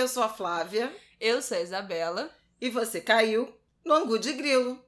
eu sou a Flávia. Eu sou a Isabela. E você caiu no Angu de Grilo.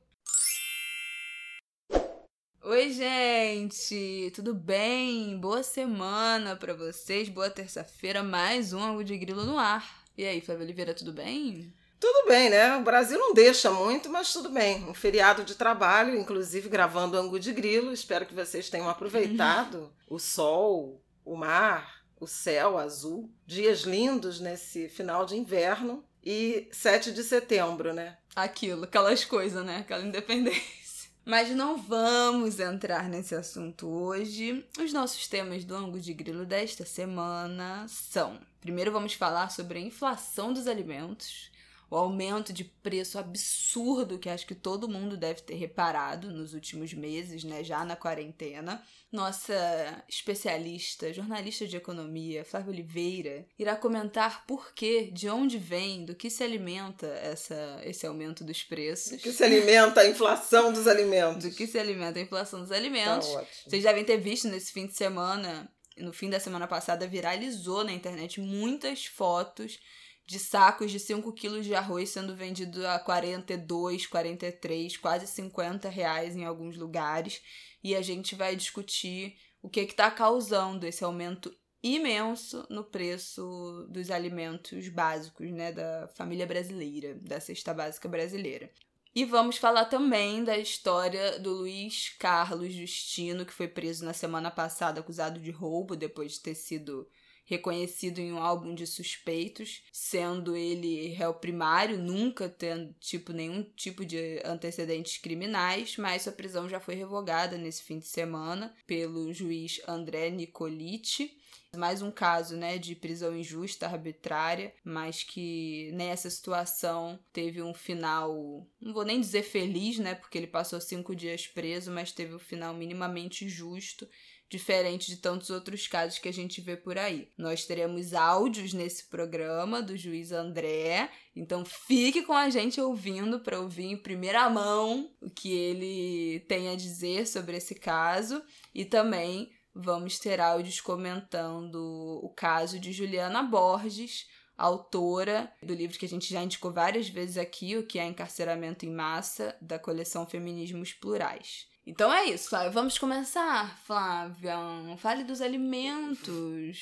Oi, gente! Tudo bem? Boa semana para vocês, boa terça-feira, mais um Angu de Grilo no ar. E aí, Flávia Oliveira, tudo bem? Tudo bem, né? O Brasil não deixa muito, mas tudo bem. Um feriado de trabalho, inclusive gravando Angu de Grilo. Espero que vocês tenham aproveitado o sol, o mar, o céu azul. Dias lindos nesse final de inverno. E 7 de setembro, né? Aquilo, aquelas coisas, né? Aquela independência. Mas não vamos entrar nesse assunto hoje. Os nossos temas do ângulo de grilo desta semana são: primeiro, vamos falar sobre a inflação dos alimentos o aumento de preço absurdo que acho que todo mundo deve ter reparado nos últimos meses, né, já na quarentena. Nossa especialista, jornalista de economia, Flávia Oliveira, irá comentar por que, de onde vem, do que se alimenta essa, esse aumento dos preços. Do que se alimenta a inflação dos alimentos. Do que se alimenta a inflação dos alimentos. Tá Vocês devem ter visto nesse fim de semana, no fim da semana passada, viralizou na internet muitas fotos de sacos de 5 quilos de arroz sendo vendido a 42, 43, quase 50 reais em alguns lugares. E a gente vai discutir o que está causando esse aumento imenso no preço dos alimentos básicos, né, da família brasileira, da cesta básica brasileira. E vamos falar também da história do Luiz Carlos Justino, que foi preso na semana passada acusado de roubo depois de ter sido reconhecido em um álbum de suspeitos, sendo ele réu primário, nunca tendo tipo nenhum tipo de antecedentes criminais, mas sua prisão já foi revogada nesse fim de semana pelo juiz André Nicoliti. Mais um caso, né, de prisão injusta, arbitrária, mas que nessa situação teve um final, não vou nem dizer feliz, né, porque ele passou cinco dias preso, mas teve um final minimamente justo diferente de tantos outros casos que a gente vê por aí. Nós teremos áudios nesse programa do juiz André, então fique com a gente ouvindo para ouvir em primeira mão o que ele tem a dizer sobre esse caso e também vamos ter áudios comentando o caso de Juliana Borges, autora do livro que a gente já indicou várias vezes aqui, o que é encarceramento em massa, da coleção Feminismos Plurais. Então é isso. Vamos começar, Flávia. Fale dos alimentos.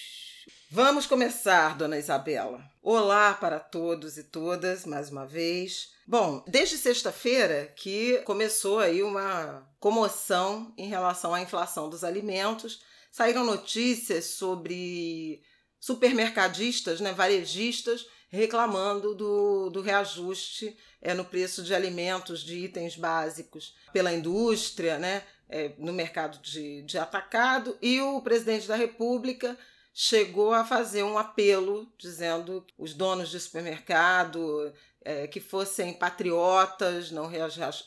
Vamos começar, dona Isabela. Olá para todos e todas, mais uma vez. Bom, desde sexta-feira que começou aí uma comoção em relação à inflação dos alimentos. Saíram notícias sobre supermercadistas, né, varejistas, reclamando do, do reajuste é, no preço de alimentos, de itens básicos pela indústria, né, é, no mercado de, de atacado, e o presidente da República chegou a fazer um apelo dizendo que os donos de supermercado é, que fossem patriotas não,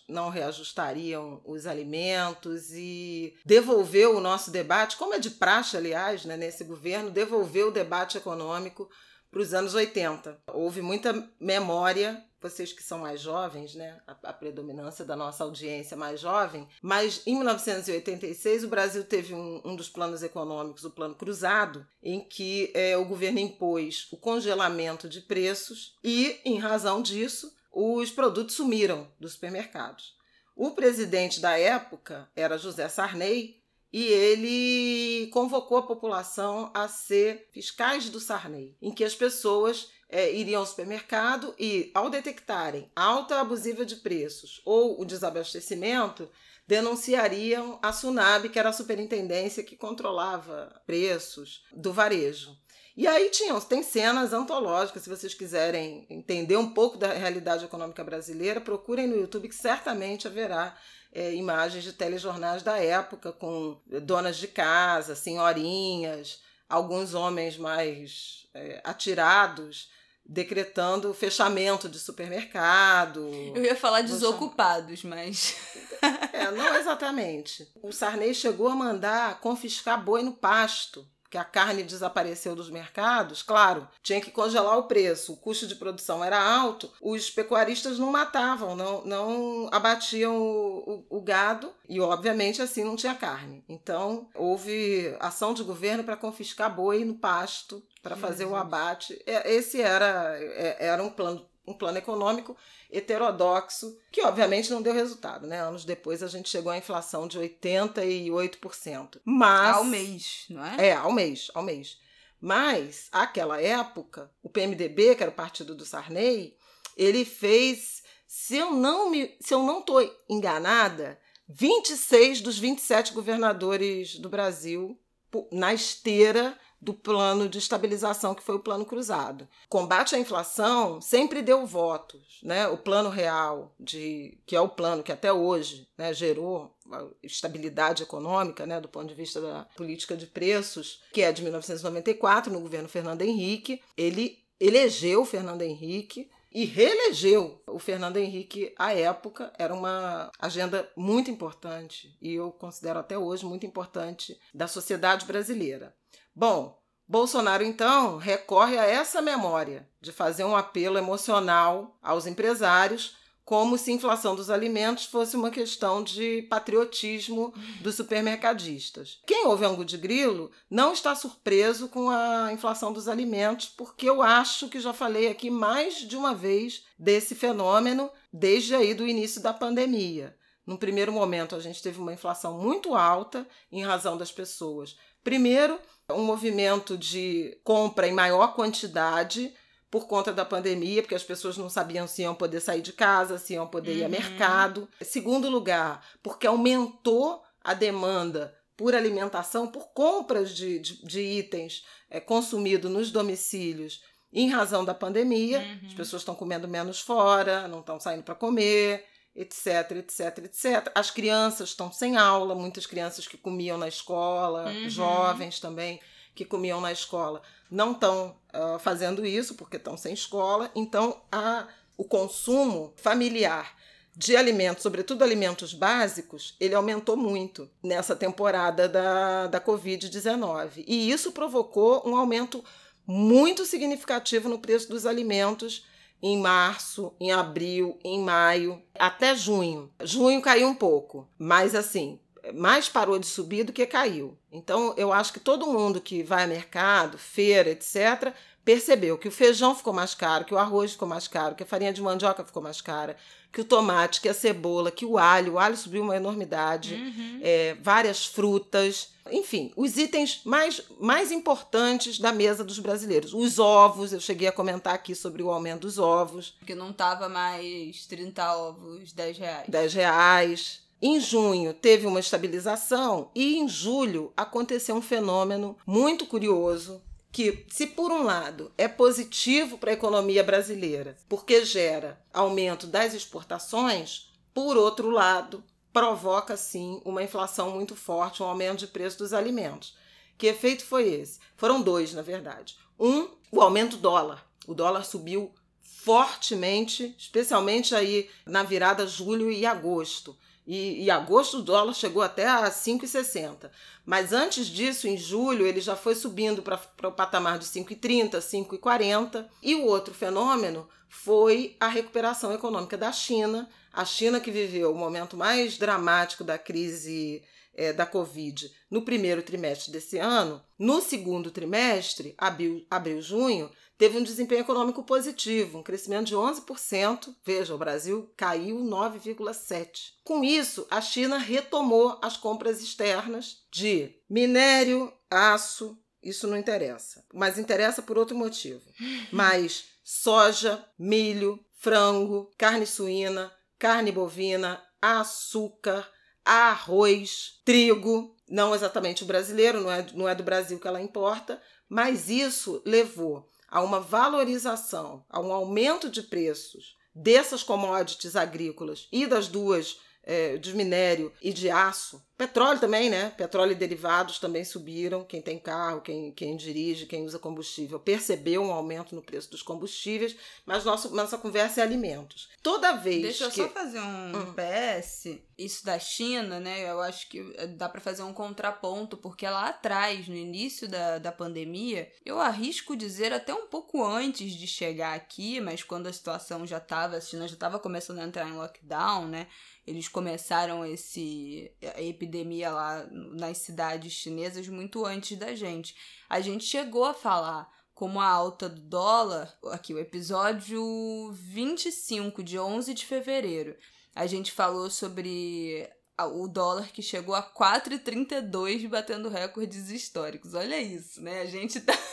não reajustariam os alimentos e devolveu o nosso debate, como é de praxe, aliás, né, nesse governo, devolveu o debate econômico para os anos 80. Houve muita memória, vocês que são mais jovens, né? A, a, predominância da nossa audiência mais jovem, mas em 1986 o Brasil teve um, um dos planos econômicos, o Plano Cruzado, em que é, o governo impôs o congelamento de preços e, em razão disso, os produtos sumiram dos supermercados. O presidente da época era José Sarney, e ele convocou a população a ser fiscais do Sarney, em que as pessoas é, iriam ao supermercado e, ao detectarem alta abusiva de preços ou o desabastecimento, denunciariam a SUNAB, que era a superintendência que controlava preços do varejo. E aí tinham, tem cenas antológicas, se vocês quiserem entender um pouco da realidade econômica brasileira, procurem no YouTube que certamente haverá é, imagens de telejornais da época, com donas de casa, senhorinhas, alguns homens mais é, atirados, decretando o fechamento de supermercado. Eu ia falar desocupados, mas. é, não exatamente. O Sarney chegou a mandar confiscar boi no pasto porque a carne desapareceu dos mercados, claro, tinha que congelar o preço, o custo de produção era alto, os pecuaristas não matavam, não, não abatiam o, o, o gado e, obviamente, assim não tinha carne. Então, houve ação de governo para confiscar boi no pasto, para fazer o abate. É, esse era, é, era um plano um plano econômico heterodoxo, que obviamente não deu resultado, né? Anos depois a gente chegou à inflação de 88%. Mas ao mês, não é? É, ao mês, ao mês. Mas, àquela época, o PMDB, que era o partido do Sarney, ele fez, se eu não me, se eu não tô enganada, 26 dos 27 governadores do Brasil na esteira do plano de estabilização, que foi o plano cruzado. Combate à inflação sempre deu votos, né? O plano real, de, que é o plano que até hoje né, gerou estabilidade econômica, né, do ponto de vista da política de preços, que é de 1994, no governo Fernando Henrique, ele elegeu o Fernando Henrique e reelegeu o Fernando Henrique à época. Era uma agenda muito importante e eu considero até hoje muito importante da sociedade brasileira. Bom, Bolsonaro então recorre a essa memória de fazer um apelo emocional aos empresários, como se a inflação dos alimentos fosse uma questão de patriotismo dos supermercadistas. Quem ouve Angu de Grilo não está surpreso com a inflação dos alimentos, porque eu acho que já falei aqui mais de uma vez desse fenômeno desde aí do início da pandemia. No primeiro momento, a gente teve uma inflação muito alta em razão das pessoas. Primeiro, um movimento de compra em maior quantidade por conta da pandemia, porque as pessoas não sabiam se iam poder sair de casa, se iam poder uhum. ir ao mercado. Segundo lugar, porque aumentou a demanda por alimentação, por compras de, de, de itens é, consumidos nos domicílios em razão da pandemia. Uhum. As pessoas estão comendo menos fora, não estão saindo para comer etc, etc, etc. As crianças estão sem aula, muitas crianças que comiam na escola, uhum. jovens também que comiam na escola, não estão uh, fazendo isso porque estão sem escola. Então, a, o consumo familiar de alimentos, sobretudo alimentos básicos, ele aumentou muito nessa temporada da, da Covid-19. E isso provocou um aumento muito significativo no preço dos alimentos em março, em abril, em maio, até junho. Junho caiu um pouco, mas assim, mais parou de subir do que caiu. Então, eu acho que todo mundo que vai a mercado, feira, etc., percebeu que o feijão ficou mais caro, que o arroz ficou mais caro, que a farinha de mandioca ficou mais cara, que o tomate, que a cebola, que o alho, o alho subiu uma enormidade, uhum. é, várias frutas, enfim, os itens mais, mais importantes da mesa dos brasileiros. Os ovos, eu cheguei a comentar aqui sobre o aumento dos ovos. Que não tava mais 30 ovos, 10 reais. 10 reais. Em junho teve uma estabilização e em julho aconteceu um fenômeno muito curioso que, se por um lado é positivo para a economia brasileira, porque gera aumento das exportações, por outro lado, provoca sim uma inflação muito forte, um aumento de preço dos alimentos. Que efeito foi esse? Foram dois, na verdade. Um, o aumento do dólar. O dólar subiu fortemente, especialmente aí na virada julho e agosto. E, em agosto o dólar chegou até a 5,60. Mas antes disso, em julho, ele já foi subindo para o patamar de 5,30, 5,40. E o outro fenômeno foi a recuperação econômica da China. A China que viveu o momento mais dramático da crise é, da Covid no primeiro trimestre desse ano, no segundo trimestre, abril, abril junho, teve um desempenho econômico positivo, um crescimento de 11%. Veja, o Brasil caiu 9,7%. Com isso, a China retomou as compras externas de minério, aço, isso não interessa, mas interessa por outro motivo. Mas soja, milho, frango, carne suína, carne bovina, açúcar, arroz, trigo, não exatamente o brasileiro, não é, não é do Brasil que ela importa, mas isso levou a uma valorização, a um aumento de preços dessas commodities agrícolas e das duas é, de minério e de aço. Petróleo também, né? Petróleo e derivados também subiram. Quem tem carro, quem, quem dirige, quem usa combustível, percebeu um aumento no preço dos combustíveis, mas nosso, nossa conversa é alimentos. Toda vez Deixa que... eu só fazer um hum. PS isso da China, né? Eu acho que dá para fazer um contraponto, porque lá atrás, no início da, da pandemia, eu arrisco dizer até um pouco antes de chegar aqui, mas quando a situação já estava, a China já estava começando a entrar em lockdown, né? Eles começaram esse a epidemia lá nas cidades chinesas muito antes da gente. A gente chegou a falar como a alta do dólar, aqui o episódio 25 de 11 de fevereiro. A gente falou sobre o dólar que chegou a 4,32 batendo recordes históricos. Olha isso, né? A gente tá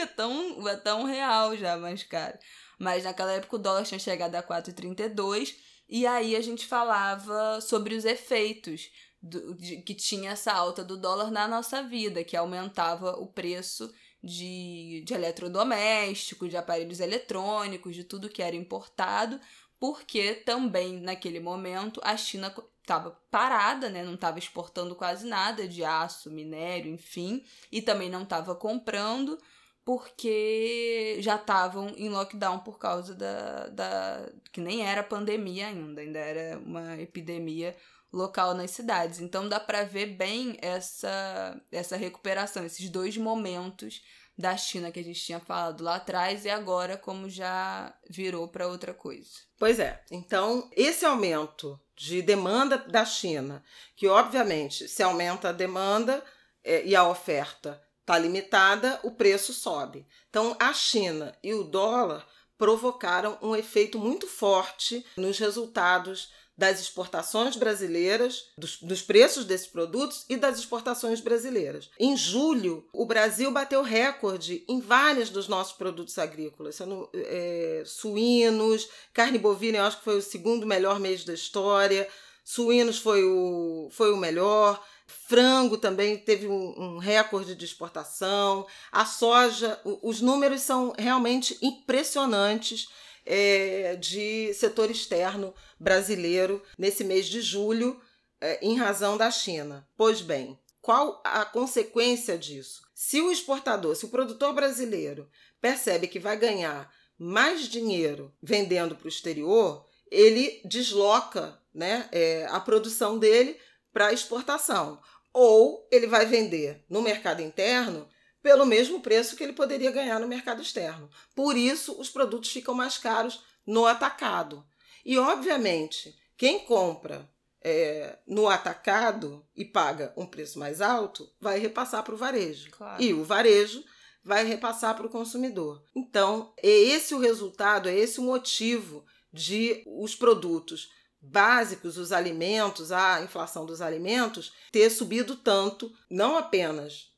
é tão, é tão real já, mas cara. Mas naquela época o dólar tinha chegado a 4,32 e aí a gente falava sobre os efeitos do, de, que tinha essa alta do dólar na nossa vida, que aumentava o preço de, de eletrodomésticos, de aparelhos eletrônicos, de tudo que era importado, porque também naquele momento a China estava parada, né? não estava exportando quase nada de aço, minério, enfim, e também não estava comprando porque já estavam em lockdown por causa da, da. que nem era pandemia ainda, ainda era uma epidemia local nas cidades. Então dá para ver bem essa, essa recuperação, esses dois momentos da China que a gente tinha falado lá atrás e agora como já virou para outra coisa. Pois é. Então, esse aumento de demanda da China, que obviamente se aumenta a demanda é, e a oferta está limitada, o preço sobe. Então, a China e o dólar provocaram um efeito muito forte nos resultados das exportações brasileiras, dos, dos, preços desses produtos e das exportações brasileiras. Em julho, o Brasil bateu recorde em vários dos nossos produtos agrícolas, sendo é, suínos, carne bovina, eu acho que foi o segundo melhor mês da história, suínos foi o, foi o melhor, Frango também teve um, um, recorde de exportação. A soja, os números são realmente impressionantes é, de setor externo brasileiro nesse mês de julho, é, em razão da China. Pois bem, qual a consequência disso? Se o exportador, se o produtor brasileiro percebe que vai ganhar mais dinheiro vendendo para o exterior, ele desloca né, é, a produção dele para exportação. Ou ele vai vender no mercado interno pelo mesmo preço que ele poderia ganhar no mercado externo. Por isso, os produtos ficam mais caros no atacado. E, obviamente, quem compra é, no atacado e paga um preço mais alto vai repassar para o varejo. Claro. E o varejo vai repassar para o consumidor. Então, é esse o resultado, é esse o motivo de os produtos básicos, os alimentos, a inflação dos alimentos, ter subido tanto, não apenas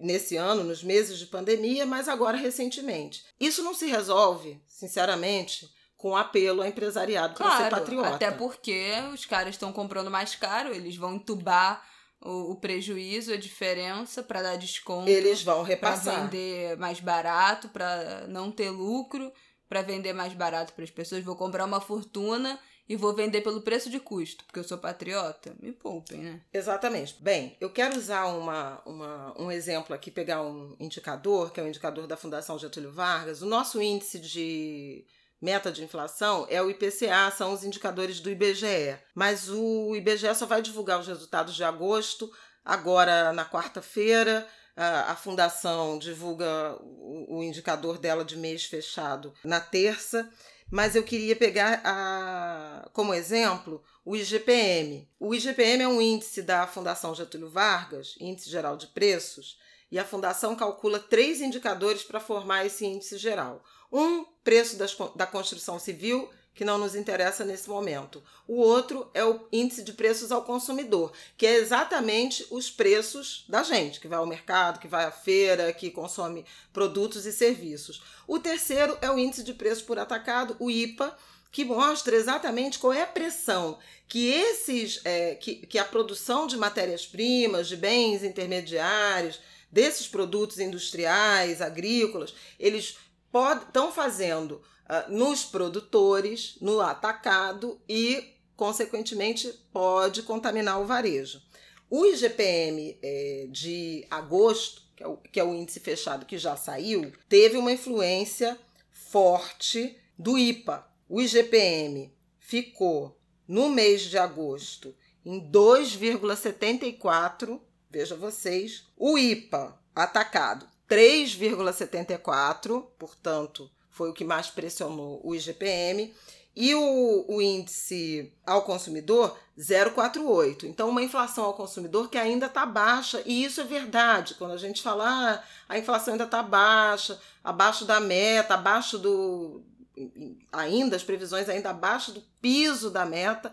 nesse ano, nos meses de pandemia, mas agora recentemente. Isso não se resolve, sinceramente, com apelo ao empresariado claro, para ser patriota. Até porque os caras estão comprando mais caro, eles vão entubar o, o prejuízo, a diferença para dar desconto. Eles vão repassar. Para vender mais barato, para não ter lucro, para vender mais barato para as pessoas. Vou comprar uma fortuna e vou vender pelo preço de custo, porque eu sou patriota, me poupem, né? Exatamente. Bem, eu quero usar uma, uma, um exemplo aqui, pegar um indicador, que é o indicador da Fundação Getúlio Vargas. O nosso índice de meta de inflação é o IPCA, são os indicadores do IBGE. Mas o IBGE só vai divulgar os resultados de agosto, agora na quarta-feira. A, Fundação divulga o indicador dela de mês fechado na terça mas eu queria pegar a, como exemplo o IGPM. O IGPM é um índice da Fundação Getúlio Vargas, Índice Geral de Preços, e a Fundação calcula três indicadores para formar esse índice geral. Um, preço das, da construção civil, que não nos interessa nesse momento. O outro é o índice de preços ao consumidor, que é exatamente os preços da gente, que vai ao mercado, que vai à feira, que consome produtos e serviços. O terceiro é o índice de preços por atacado, o IPA, que mostra exatamente qual é a pressão que esses é, que, que a produção de matérias-primas, de bens intermediários, desses produtos industriais, agrícolas, eles estão fazendo uh, nos produtores, no atacado e, consequentemente, pode contaminar o varejo. O IGPM é, de agosto, que é, o, que é o índice fechado que já saiu, teve uma influência forte do IPA. O IGPM ficou no mês de agosto em 2,74, veja vocês, o IPA atacado 3,74, portanto, foi o que mais pressionou o IGPM, e o, o índice ao consumidor 0,48. Então, uma inflação ao consumidor que ainda está baixa, e isso é verdade. Quando a gente fala ah, a inflação ainda está baixa, abaixo da meta, abaixo do. ainda, as previsões ainda abaixo do piso da meta.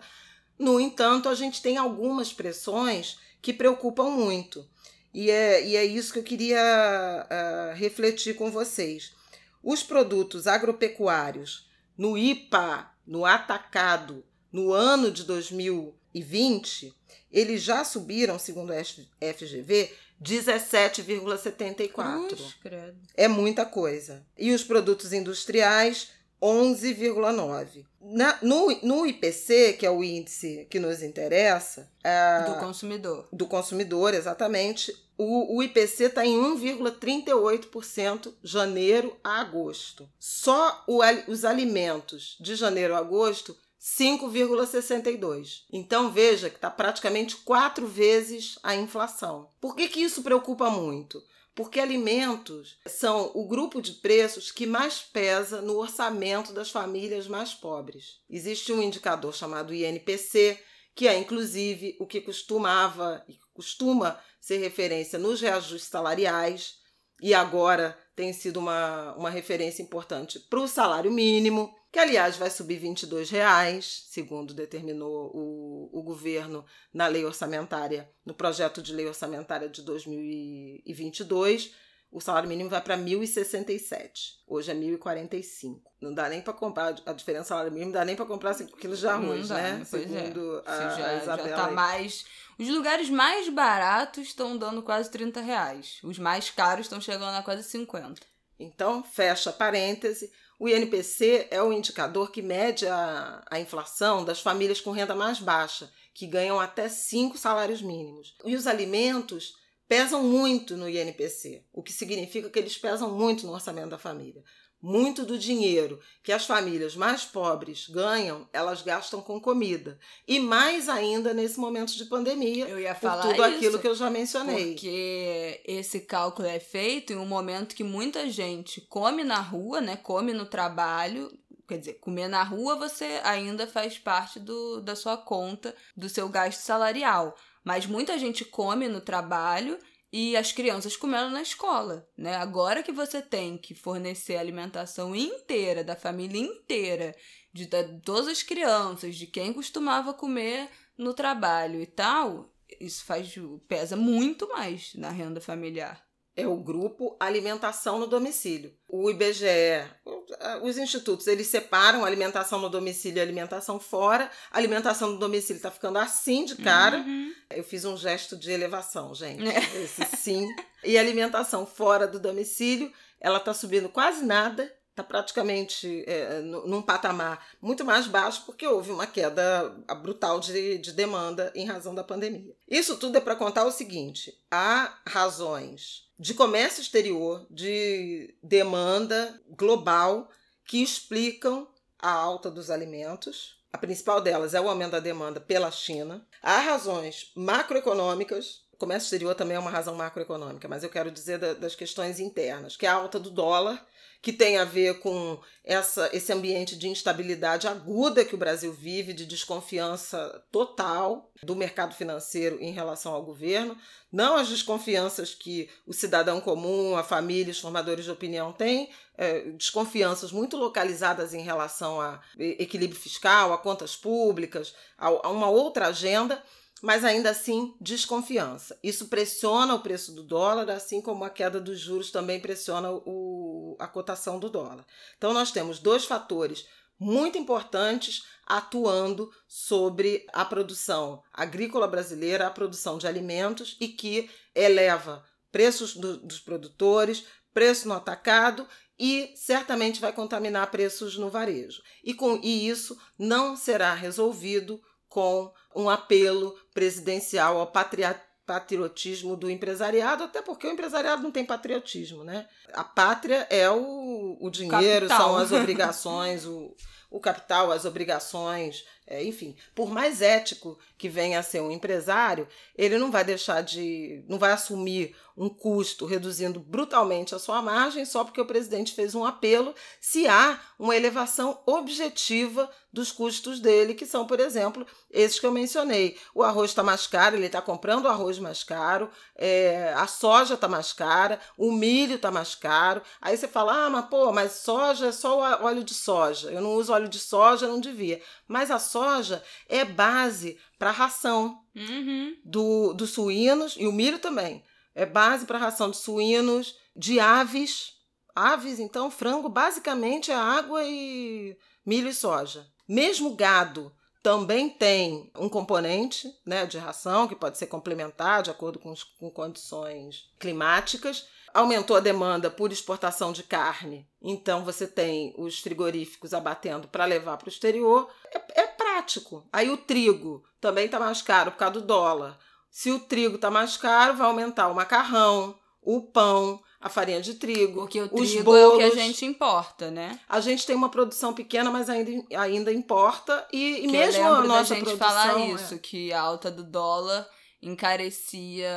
No entanto, a gente tem algumas pressões que preocupam muito. E é, e é isso que eu queria uh, refletir com vocês. Os produtos agropecuários no IPA, no atacado, no ano de 2020, eles já subiram, segundo a FGV, 17,74. É muita coisa. E os produtos industriais, 11,9. No, no IPC, que é o índice que nos interessa. É, do consumidor. Do consumidor, exatamente. O, o IPC está em 1,38% janeiro a agosto. Só o, os alimentos de janeiro a agosto 5,62. Então veja que está praticamente quatro vezes a inflação. Por que, que isso preocupa muito? Porque alimentos são o grupo de preços que mais pesa no orçamento das famílias mais pobres. Existe um indicador chamado INPC, que é inclusive o que costumava e costuma ser referência nos reajustes salariais e agora tem sido uma, uma referência importante para o salário mínimo que aliás vai subir 22 reais, segundo determinou o, o governo na lei orçamentária, no projeto de lei orçamentária de 2022. O salário mínimo vai para 1.067. Hoje é 1.045. Não dá nem para comprar a diferença salário mínimo, não dá nem para comprar 5 quilos de arroz, né? É. Segundo é. a, já, Isabela. Já tá mais... Os lugares mais baratos estão dando quase 30 reais. Os mais caros estão chegando a quase 50. Então, fecha parêntese. O INPC é o indicador que mede a, a inflação das famílias com renda mais baixa, que ganham até cinco salários mínimos. E os alimentos pesam muito no INPC, o que significa que eles pesam muito no orçamento da família. Muito do dinheiro que as famílias mais pobres ganham, elas gastam com comida. E mais ainda nesse momento de pandemia, eu ia falar por tudo isso, aquilo que eu já mencionei. Porque esse cálculo é feito em um momento que muita gente come na rua, né? Come no trabalho, Quer dizer, comer na rua você ainda faz parte do, da sua conta, do seu gasto salarial. Mas muita gente come no trabalho e as crianças comendo na escola, né? Agora que você tem que fornecer a alimentação inteira da família inteira, de, de todas as crianças, de quem costumava comer no trabalho e tal, isso faz pesa muito mais na renda familiar é o grupo alimentação no domicílio. O IBGE, os institutos, eles separam alimentação no domicílio e alimentação fora. A alimentação no domicílio está ficando assim de cara. Uhum. Eu fiz um gesto de elevação, gente. É. Esse sim. E alimentação fora do domicílio, ela está subindo quase nada está praticamente é, num patamar muito mais baixo, porque houve uma queda brutal de, de demanda em razão da pandemia. Isso tudo é para contar o seguinte: há razões de comércio exterior, de demanda global, que explicam a alta dos alimentos. A principal delas é o aumento da demanda pela China. Há razões macroeconômicas. Comércio exterior também é uma razão macroeconômica, mas eu quero dizer das questões internas, que é a alta do dólar que tem a ver com essa, esse ambiente de instabilidade aguda que o Brasil vive, de desconfiança total do mercado financeiro em relação ao governo, não as desconfianças que o cidadão comum, a família, os formadores de opinião têm, é, desconfianças muito localizadas em relação a equilíbrio fiscal, a contas públicas, a, a uma outra agenda mas ainda assim desconfiança. Isso pressiona o preço do dólar, assim como a queda dos juros também pressiona o, a cotação do dólar. Então, nós temos dois fatores muito importantes atuando sobre a produção agrícola brasileira, a produção de alimentos e que eleva preços do, dos produtores, preço no atacado e certamente vai contaminar preços no varejo. E, com, e isso não será resolvido com um apelo presidencial ao patriotismo do empresariado, até porque o empresariado não tem patriotismo, né? A pátria é o, o dinheiro, capital. são as obrigações, o, o capital, as obrigações é, enfim, por mais ético que venha a ser um empresário, ele não vai deixar de. não vai assumir um custo reduzindo brutalmente a sua margem só porque o presidente fez um apelo, se há uma elevação objetiva dos custos dele, que são, por exemplo, esses que eu mencionei. O arroz está mais caro, ele está comprando o arroz mais caro, é, a soja está mais cara, o milho está mais caro. Aí você fala, ah, mas pô, mas soja é só óleo de soja. Eu não uso óleo de soja, não devia. Mas a soja é base para a ração uhum. do, dos suínos e o milho também. É base para a ração de suínos, de aves. Aves, então, frango basicamente é água e milho e soja. Mesmo gado também tem um componente né, de ração que pode ser complementar de acordo com, com condições climáticas. Aumentou a demanda por exportação de carne, então você tem os frigoríficos abatendo para levar para o exterior. É, é prático. Aí o trigo também está mais caro por causa do dólar. Se o trigo está mais caro, vai aumentar o macarrão, o pão, a farinha de trigo, Porque o os trigo bolos. é o que a gente importa, né? A gente tem uma produção pequena, mas ainda, ainda importa. E, e mesmo a nossa da gente produção. falar é- isso, que a alta do dólar encarecia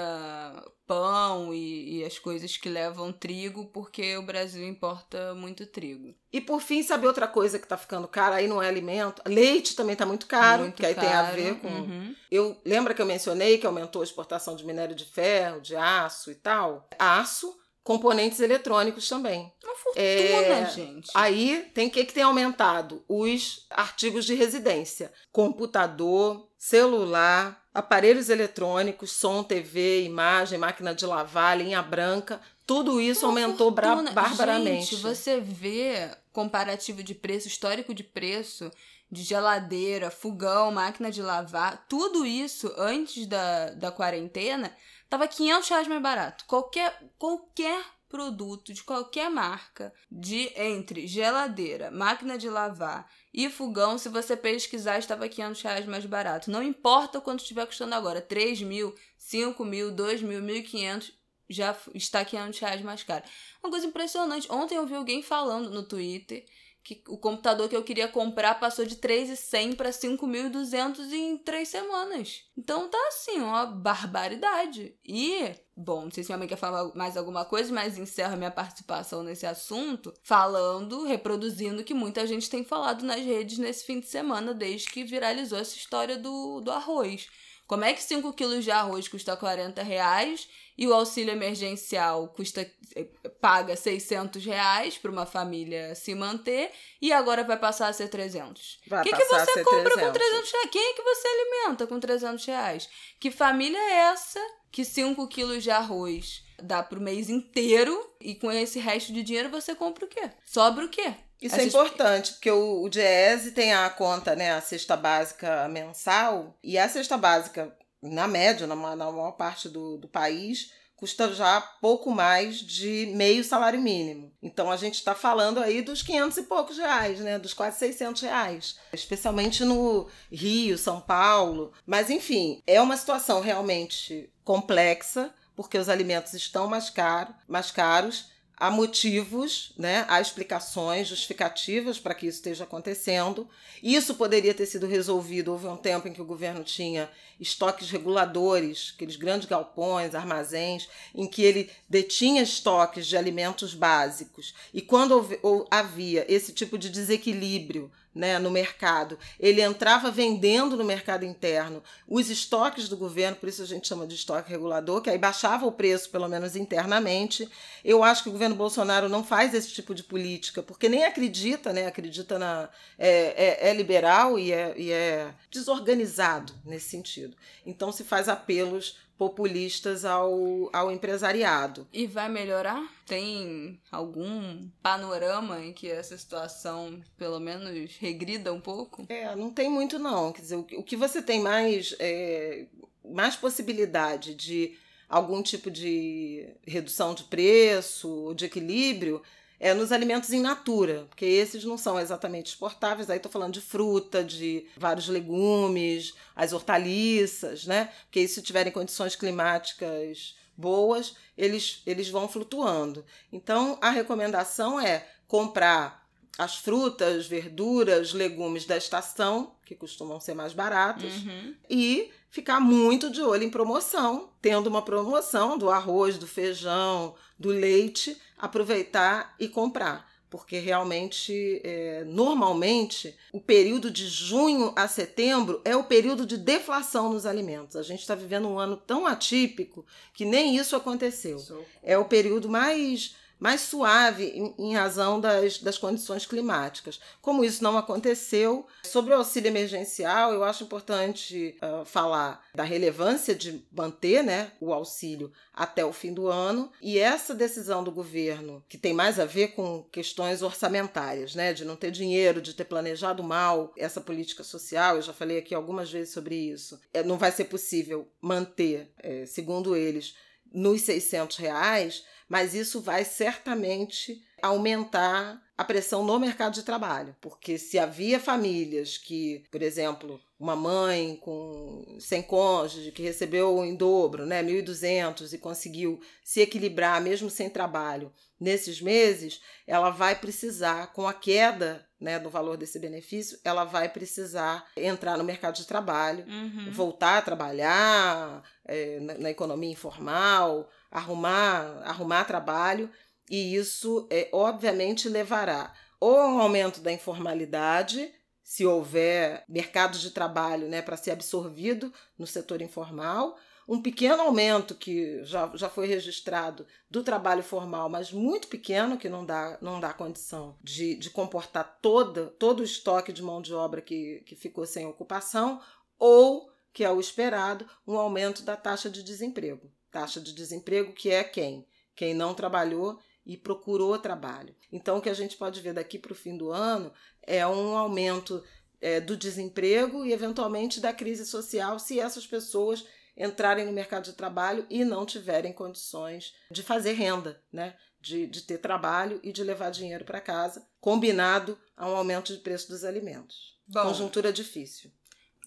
pão e, e as coisas que levam trigo, porque o Brasil importa muito trigo. E por fim, sabe outra coisa que tá ficando cara? Aí não é alimento. Leite também tá muito caro, muito que aí tem a caro. ver com. Uhum. Eu lembra que eu mencionei que aumentou a exportação de minério de ferro, de aço e tal? Aço, componentes eletrônicos também. Uma fortuna, É, gente. Aí tem o que, que tem aumentado? Os artigos de residência: computador, celular, aparelhos eletrônicos, som, TV, imagem, máquina de lavar, linha branca. Tudo isso Uma aumentou fortuna. barbaramente. Gente, você vê comparativo de preço, histórico de preço de geladeira, fogão, máquina de lavar, tudo isso antes da, da quarentena tava 500 reais mais barato. Qualquer, qualquer produto de qualquer marca, de entre geladeira, máquina de lavar e fogão, se você pesquisar, estava 500 reais mais barato. Não importa quanto estiver custando agora, 3 mil, 5 mil, 2 mil, 1.500, já está 500 reais mais caro. Uma coisa impressionante. Ontem eu vi alguém falando no Twitter que o computador que eu queria comprar passou de 3.100 para 5.200 em três semanas. Então tá assim, uma barbaridade. E, bom, não sei se minha mãe quer falar mais alguma coisa, mas encerro minha participação nesse assunto falando, reproduzindo o que muita gente tem falado nas redes nesse fim de semana, desde que viralizou essa história do, do arroz. Como é que 5 quilos de arroz custa 40 reais e o auxílio emergencial custa eh, paga 600 reais para uma família se manter e agora vai passar a ser 300? Vai O que, que você compra com 300. 300 reais? Quem é que você alimenta com 300 reais? Que família é essa que 5 quilos de arroz dá pro mês inteiro e com esse resto de dinheiro você compra o quê? Sobra o quê? Isso Essas- é importante, porque o, o Diese tem a conta, né, a cesta básica mensal, e a cesta básica, na média, na, na maior parte do, do país, custa já pouco mais de meio salário mínimo. Então a gente está falando aí dos 500 e poucos reais, né, dos quase 600 reais, especialmente no Rio, São Paulo. Mas enfim, é uma situação realmente complexa, porque os alimentos estão mais, caro, mais caros há motivos, né, há explicações justificativas para que isso esteja acontecendo. Isso poderia ter sido resolvido. Houve um tempo em que o governo tinha estoques reguladores, aqueles grandes galpões, armazéns, em que ele detinha estoques de alimentos básicos. E quando houve- ou havia esse tipo de desequilíbrio né, no mercado, ele entrava vendendo no mercado interno os estoques do governo, por isso a gente chama de estoque regulador, que aí baixava o preço, pelo menos internamente. Eu acho que o governo Bolsonaro não faz esse tipo de política, porque nem acredita, né? Acredita na. É, é, é liberal e é, e é desorganizado nesse sentido. Então se faz apelos populistas ao, ao empresariado. E vai melhorar? Tem algum panorama em que essa situação, pelo menos, regrida um pouco? É, não tem muito não. Quer dizer, o que- você tem mais, é, mais possibilidade de algum tipo de redução de preço, de equilíbrio, é nos alimentos in natura, porque esses não são exatamente exportáveis. Aí estou falando de fruta, de vários legumes, as hortaliças, né? Porque se tiverem condições climáticas boas, eles, eles vão flutuando. Então, a recomendação é comprar as frutas, verduras, legumes da estação, que costumam ser mais baratos, Uhum. e ficar muito de olho em promoção, tendo uma promoção do arroz, do feijão, do leite, aproveitar e comprar. Porque realmente, é, normalmente, o período de junho a setembro é o período de deflação nos alimentos. A gente está vivendo um ano tão atípico que nem isso aconteceu é o período mais, mais suave em, em razão das, das condições climáticas. Como isso não aconteceu, sobre o auxílio emergencial, eu acho importante ah, falar da relevância de manter né, o auxílio até o fim do ano e essa decisão do governo, que tem mais a ver com questões orçamentárias, né, de não ter dinheiro, de ter planejado mal essa política social, eu já falei aqui algumas vezes sobre isso, é, não vai ser possível manter, é, segundo eles, nos 600 reais, mas isso vai certamente aumentar a pressão no mercado de trabalho. Porque se havia famílias que, por exemplo, uma mãe com sem cônjuge que recebeu em dobro, né, 1.200 e conseguiu se equilibrar mesmo sem trabalho nesses meses, ela vai precisar, com a queda né, do valor desse benefício, ela vai precisar entrar no mercado de trabalho, Uhum. voltar a trabalhar é, na, na economia informal, arrumar, arrumar trabalho, e isso é, obviamente levará ou a um aumento da informalidade, se houver mercado de trabalho né, para ser absorvido no setor informal, um pequeno aumento que já, já foi registrado do trabalho formal, mas muito pequeno, que não dá, não dá condição de, de comportar toda, todo o estoque de mão de obra que, que ficou sem ocupação, ou, que é o esperado, um aumento da taxa de desemprego. Taxa de desemprego que é quem? Quem não trabalhou e procurou trabalho. Então, o que a gente pode ver daqui para o fim do ano é um aumento é, do desemprego e, eventualmente, da crise social, se essas pessoas entrarem no mercado de trabalho e não tiverem condições de fazer renda, né? De, de ter trabalho e de levar dinheiro para casa, combinado a um aumento de preço dos alimentos. Bom, Conjuntura difícil.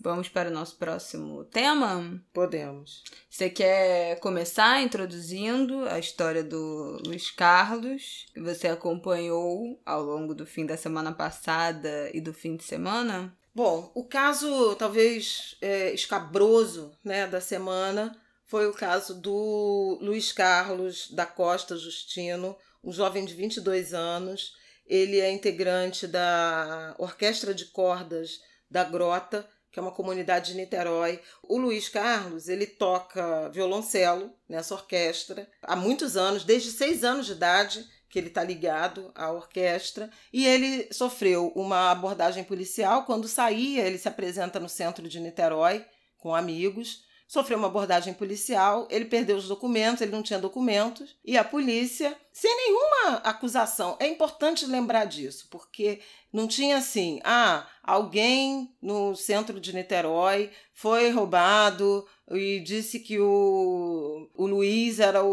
Vamos para o nosso próximo tema. Podemos. Você quer começar introduzindo a história do Luiz Carlos, que você acompanhou ao longo do fim da semana passada e do fim de semana? Bom, o caso talvez é, escabroso né, da semana foi o caso do Luiz Carlos da Costa Justino, um jovem de 22 anos. Ele é integrante da Orquestra de Cordas da Grota, que é uma comunidade de Niterói. O Luiz Carlos, ele toca violoncelo nessa orquestra há muitos anos, desde seis anos de idade que ele está ligado à orquestra, e ele sofreu uma abordagem policial. Quando saía, ele se apresenta no centro de Niterói com amigos, sofreu uma abordagem policial, ele perdeu os documentos, ele não tinha documentos, e a polícia, sem nenhuma acusação, é importante lembrar disso, porque não tinha assim, ah, alguém no centro de Niterói foi roubado e disse que o, o Luiz era o,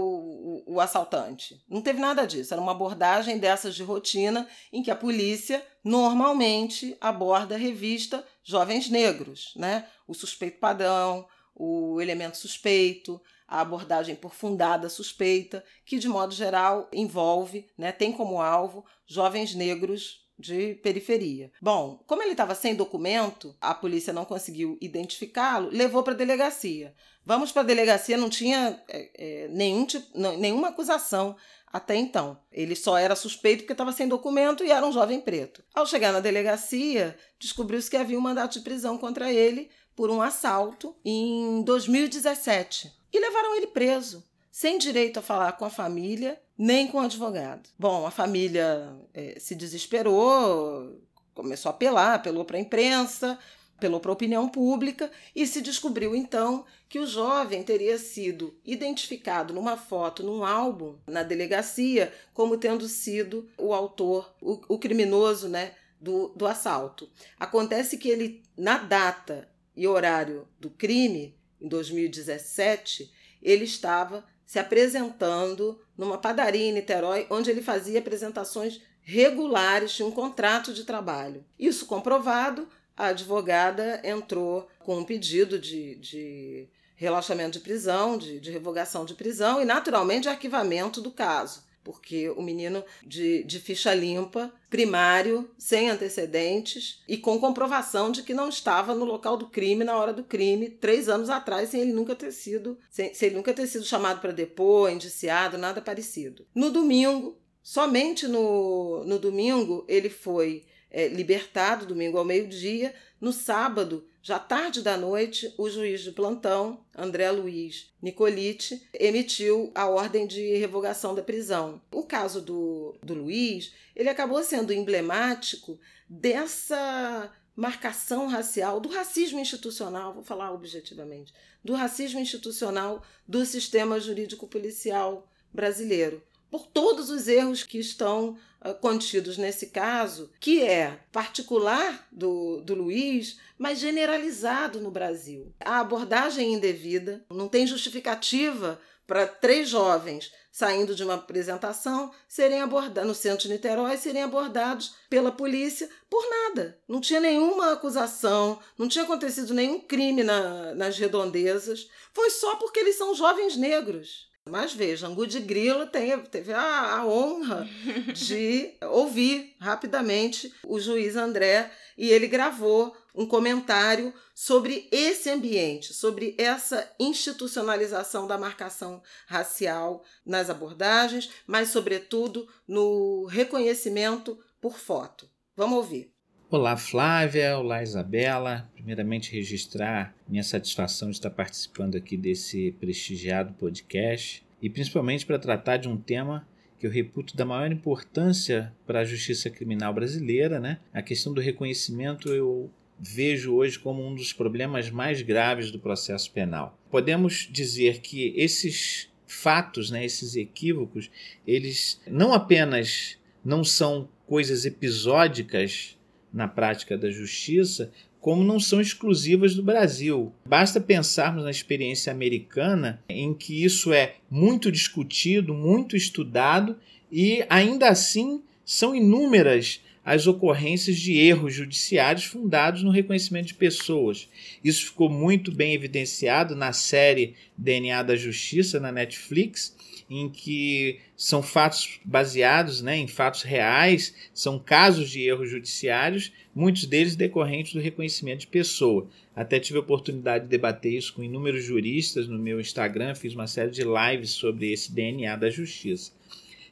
o, o assaltante. Não teve nada disso, era uma abordagem dessas de rotina em que a polícia normalmente aborda revista jovens negros, né? O suspeito padrão, o elemento suspeito, a abordagem por fundada suspeita, que de modo geral envolve, né, tem como alvo jovens negros de periferia. Bom, como ele estava sem documento, a polícia não conseguiu identificá-lo, levou para a delegacia. Vamos para a delegacia, não tinha é, é, nenhum tipo, não, nenhuma acusação até então. Ele só era suspeito porque estava sem documento e era um jovem preto. Ao chegar na delegacia, descobriu-se que havia um mandato de prisão contra ele por um assalto em 2017 e levaram ele preso, sem direito a falar com a família nem com o advogado. Bom, a família eh, se desesperou, começou a apelar, apelou para a imprensa, apelou para a opinião pública e se descobriu então que o jovem teria sido identificado numa foto, num álbum, na delegacia, como tendo sido o autor, o, o criminoso, né, do, do assalto. Acontece que ele, na data e horário do crime, em 2017, ele estava se apresentando numa padaria em Niterói, onde ele fazia apresentações regulares, tinha um contrato de trabalho. Isso comprovado, a advogada entrou com um pedido de, de relaxamento de prisão, de, de revogação de prisão e, naturalmente, de arquivamento do caso. Porque o menino de, de ficha limpa, primário, sem antecedentes e com comprovação de que não estava no local do crime na hora do crime, três anos atrás, sem ele nunca ter sido, sem, sem ele nunca ter sido chamado para depor, indiciado, nada parecido. No domingo, somente no, no domingo, ele foi é, libertado, domingo ao meio-dia. No sábado, já tarde da noite, o juiz de plantão, André Luiz Nicolite, emitiu a ordem de revogação da prisão. O caso do, do Luiz, ele acabou sendo emblemático dessa marcação racial, do racismo institucional, vou falar objetivamente, do racismo institucional do sistema jurídico policial brasileiro por todos os erros que estão uh, contidos nesse caso, que é particular do, do Luiz, mas generalizado no Brasil. A abordagem indevida não tem justificativa para três jovens saindo de uma apresentação serem abordados no centro de Niterói serem abordados pela polícia por nada. Não tinha nenhuma acusação, não tinha acontecido nenhum crime na, nas redondezas. Foi só porque eles são jovens negros. Mas veja, Angu de Grilo tem, teve a, a honra de ouvir rapidamente o juiz André e ele gravou um comentário sobre esse ambiente, sobre essa institucionalização da marcação racial nas abordagens, mas, sobretudo, no reconhecimento por foto. Vamos ouvir. Olá, Flávia. Olá, Isabela. Primeiramente, registrar minha satisfação de estar participando aqui desse prestigiado podcast e principalmente para tratar de um tema que eu reputo da maior importância para a justiça criminal brasileira, né? A questão do reconhecimento eu vejo hoje como um dos problemas mais graves do processo penal. Podemos dizer que esses fatos, né, esses equívocos, eles não apenas não são coisas episódicas na prática da justiça, como não são exclusivas do Brasil. Basta pensarmos na experiência americana, em que isso é muito discutido, muito estudado e ainda assim são inúmeras as ocorrências de erros judiciários fundados no reconhecimento de pessoas. Isso ficou muito bem evidenciado na série DNA da Justiça na Netflix, em que são fatos baseados né, em fatos reais, são casos de erros judiciários, muitos deles decorrentes do reconhecimento de pessoa. Até tive a oportunidade de debater isso com inúmeros juristas no meu Instagram, fiz uma série de lives sobre esse DNA da justiça.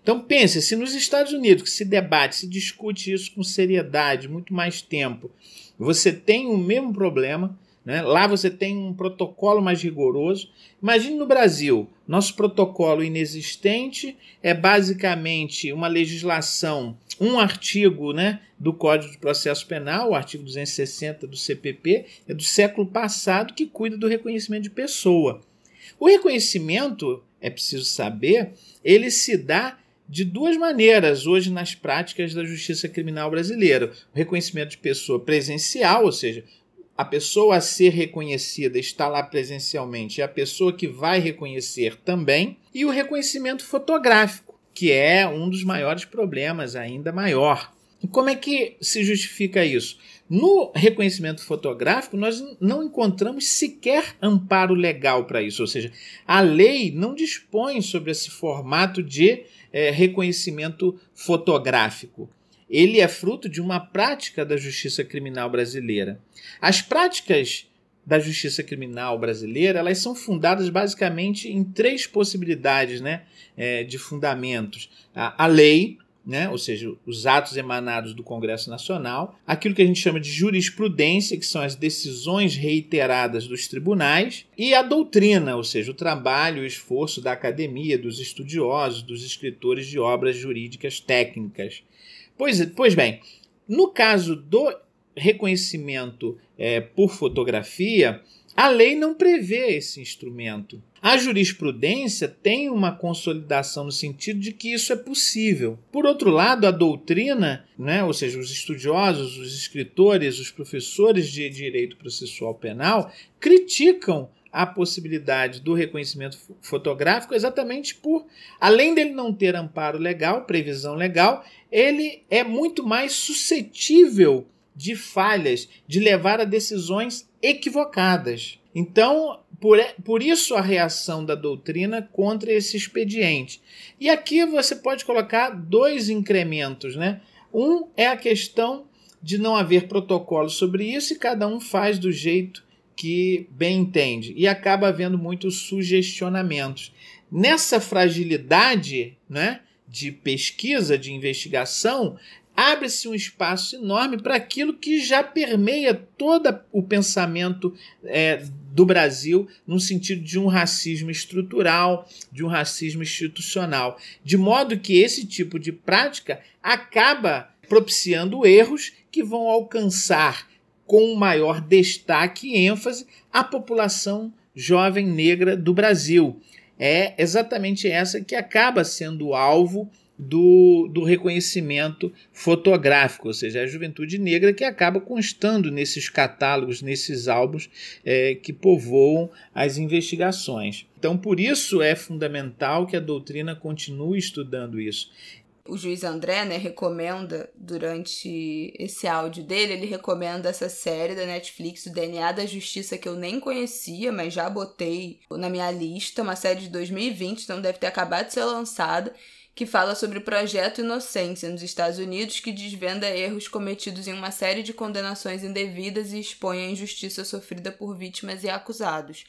Então pense, se nos Estados Unidos que se debate, se discute isso com seriedade, muito mais tempo, você tem o mesmo problema, né? Lá você tem um protocolo mais rigoroso. Imagine no Brasil, nosso protocolo inexistente é basicamente uma legislação, um artigo né, do Código de Processo Penal, o artigo 260 do CPP, é do século passado, que cuida do reconhecimento de pessoa. O reconhecimento, é preciso saber, ele se dá de duas maneiras hoje nas práticas da justiça criminal brasileira: o reconhecimento de pessoa presencial, ou seja, a pessoa a ser reconhecida está lá presencialmente e a pessoa que vai reconhecer também, e o reconhecimento fotográfico, que é um dos maiores problemas, ainda maior. E como é que se justifica isso? No reconhecimento fotográfico, nós não encontramos sequer amparo legal para isso, ou seja, a lei não dispõe sobre esse formato de é, reconhecimento fotográfico ele é fruto de uma prática da justiça criminal brasileira. As práticas da justiça criminal brasileira elas são fundadas basicamente em três possibilidades né, é, de fundamentos: a, a lei, né, ou seja, os atos emanados do Congresso Nacional, aquilo que a gente chama de jurisprudência, que são as decisões reiteradas dos tribunais, e a doutrina, ou seja, o trabalho e o esforço da academia, dos estudiosos, dos escritores de obras jurídicas técnicas. Pois, pois bem, no caso do reconhecimento é, por fotografia, a lei não prevê esse instrumento. A jurisprudência tem uma consolidação no sentido de que isso é possível. Por outro lado, a doutrina, né, ou seja, os estudiosos, os escritores, os professores de direito processual penal, criticam a possibilidade do reconhecimento fotográfico exatamente por, além dele não ter amparo legal, previsão legal, ele é muito mais suscetível de falhas, de levar a decisões equivocadas. Então, por, por isso a reação da doutrina contra esse expediente. E aqui você pode colocar dois incrementos, né? Um é a questão de não haver protocolo sobre isso e cada um faz do jeito que bem entende e acaba havendo muitos sugestionamentos. Nessa fragilidade né, de pesquisa, de investigação, abre-se um espaço enorme para aquilo que já permeia todo o pensamento é, do Brasil no sentido de um racismo estrutural, de um racismo institucional. De modo que esse tipo de prática acaba propiciando erros que vão alcançar com maior destaque e ênfase a população jovem negra do Brasil. É exatamente essa que acaba sendo alvo do, do reconhecimento fotográfico, ou seja, a juventude negra que acaba constando nesses catálogos, nesses álbuns é, que povoam as investigações. Então, por isso é fundamental que a doutrina continue estudando isso o juiz André, né, recomenda durante esse áudio dele, ele recomenda essa série da Netflix, o DNA da Justiça, que eu nem conhecia, mas já botei na minha lista, uma série de 2020, então deve ter acabado de ser lançada, que fala sobre o projeto Inocência nos Estados Unidos, que desvenda erros cometidos em uma série de condenações indevidas e expõe a injustiça sofrida por vítimas e acusados.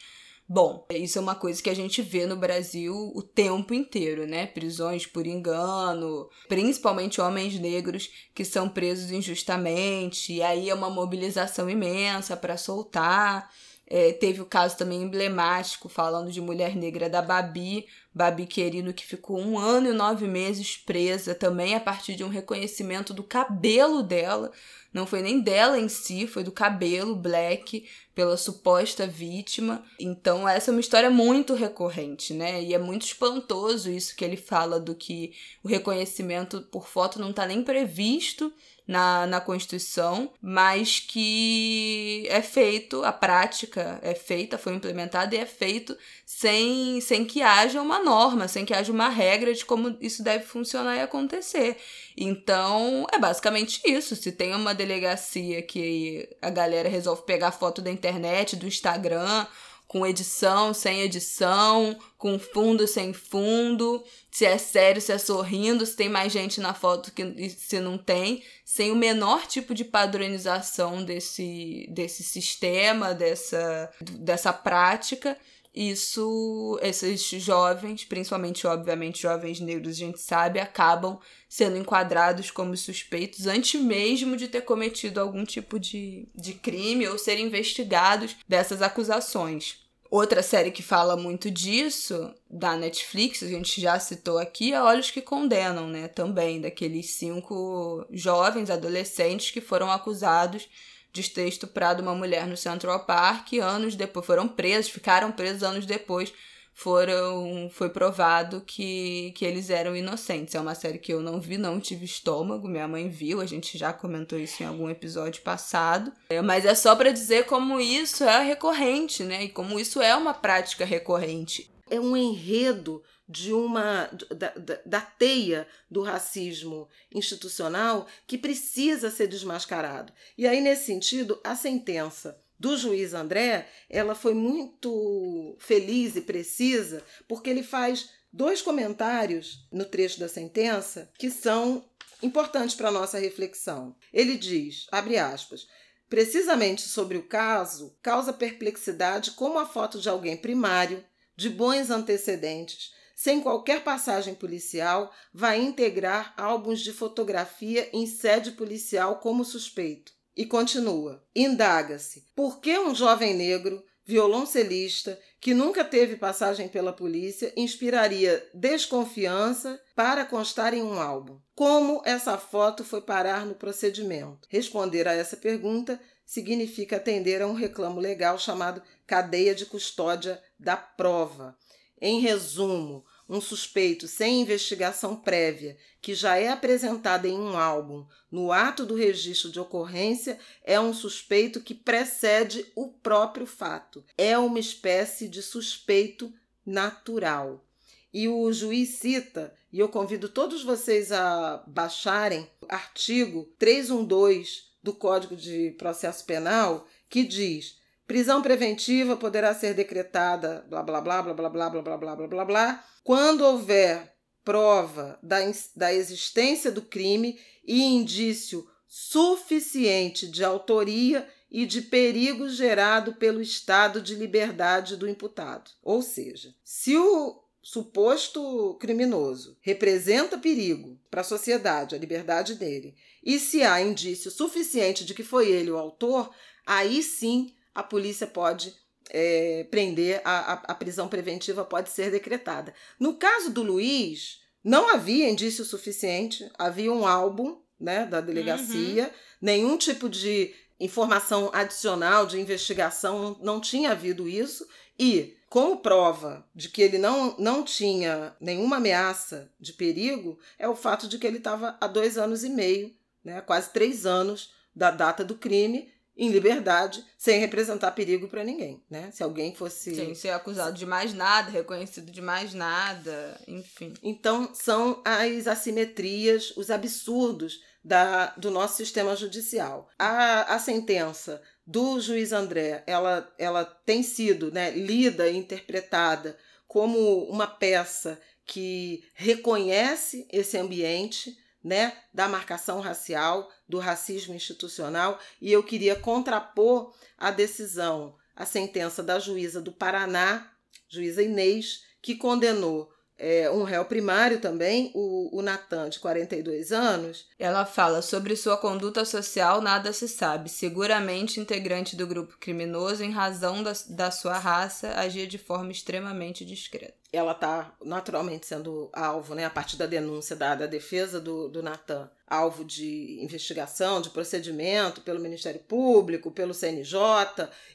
Bom, isso é uma coisa que a gente vê no Brasil o tempo inteiro, né? Prisões por engano, principalmente homens negros que são presos injustamente, e aí é uma mobilização imensa para soltar. É, teve o caso também emblemático, falando de mulher negra da Babi, Babi Querino, que ficou um ano e nove meses presa, também a partir de um reconhecimento do cabelo dela. Não foi nem dela em si, foi do cabelo black pela suposta vítima. Então, essa é uma história muito recorrente, né? E é muito espantoso isso que ele fala do que o reconhecimento por foto não está nem previsto na, na Constituição, mas que é feito, a prática é feita, foi implementada e é feito sem, sem que haja uma norma, sem que haja uma regra de como isso deve funcionar e acontecer. Então, é basicamente isso. Se tem uma delegacia que a galera resolve pegar foto da internet, do Instagram, com edição, sem edição, com fundo, sem fundo, se é sério, se é sorrindo, se tem mais gente na foto que se não tem, sem o menor tipo de padronização desse, desse sistema, dessa, dessa prática. Isso, esses jovens, principalmente, obviamente, jovens negros, a gente sabe, acabam sendo enquadrados como suspeitos antes mesmo de ter cometido algum tipo de, de crime ou serem investigados dessas acusações. Outra série que fala muito disso, da Netflix, a gente já citou aqui, é Olhos que Condenam, né? Também, daqueles cinco jovens adolescentes que foram acusados de ter estuprado uma mulher no Central Park anos depois foram presos, ficaram presos anos depois foram foi provado que, que eles eram inocentes. É uma série que eu não vi, não tive estômago, minha mãe viu, a gente já comentou isso em algum episódio passado. É, mas é só para dizer como isso é recorrente, né? E como isso é uma prática recorrente. É um enredo de uma da, da, da, teia do racismo institucional que precisa ser desmascarado. E aí, nesse sentido, a sentença do juiz André, ela foi muito feliz e precisa, porque ele faz dois comentários no trecho da sentença que são importantes para a nossa reflexão. Ele diz, abre aspas, precisamente sobre o caso, causa perplexidade como a foto de alguém primário, de bons antecedentes, sem qualquer passagem policial, vai integrar álbuns de fotografia em sede policial como suspeito. E continua: indaga-se por que um jovem negro, violoncelista, que nunca teve passagem pela polícia, inspiraria desconfiança para constar em um álbum. Como essa foto foi parar no procedimento? Responder a essa pergunta significa atender a um reclamo legal chamado cadeia de custódia da prova. Em resumo, um suspeito sem investigação prévia, que já é apresentado em um álbum no ato do registro de ocorrência, é um suspeito que precede o próprio fato. É uma espécie de suspeito natural. E o juiz cita, e eu convido todos vocês a baixarem, artigo 312 do Código de Processo Penal, que diz prisão preventiva poderá ser decretada, blá blá blá blá blá blá blá blá blá blá blá blá, quando houver prova da, da existência do crime e indício suficiente de autoria e de perigo gerado pelo estado de liberdade do imputado. Ou seja, se o suposto criminoso representa perigo para a sociedade, a liberdade dele, e se há indício suficiente de que foi ele o autor, aí sim a polícia pode é, prender, a, a, a prisão preventiva pode ser decretada. No caso do Luiz, não havia indício suficiente, havia um álbum né, da delegacia, uhum. nenhum tipo de informação adicional de investigação, não tinha havido isso, e como prova de que ele não, não tinha nenhuma ameaça de perigo, é o fato de que ele estava há dois anos e meio, né, quase três anos da data do crime, em liberdade, sem representar perigo para ninguém, né? Se alguém fosse sem ser acusado de mais nada, reconhecido de mais nada, enfim. Então são as assimetrias, os absurdos da, do nosso sistema judicial. A, a sentença do juiz André, ela, ela tem sido né, lida e interpretada como uma peça que reconhece esse ambiente né, da marcação racial, do racismo institucional, e eu queria contrapor a decisão, a sentença da juíza do Paraná, juíza Inês, que condenou é, um réu primário também, o, o Natan, de 42 anos. Ela fala sobre sua conduta social, nada se sabe. Seguramente integrante do grupo criminoso, em razão da, da sua raça, agia de forma extremamente discreta. Ela está naturalmente sendo alvo, né, a partir da denúncia da, da defesa do, do Natan, alvo de investigação, de procedimento pelo Ministério Público, pelo CNJ,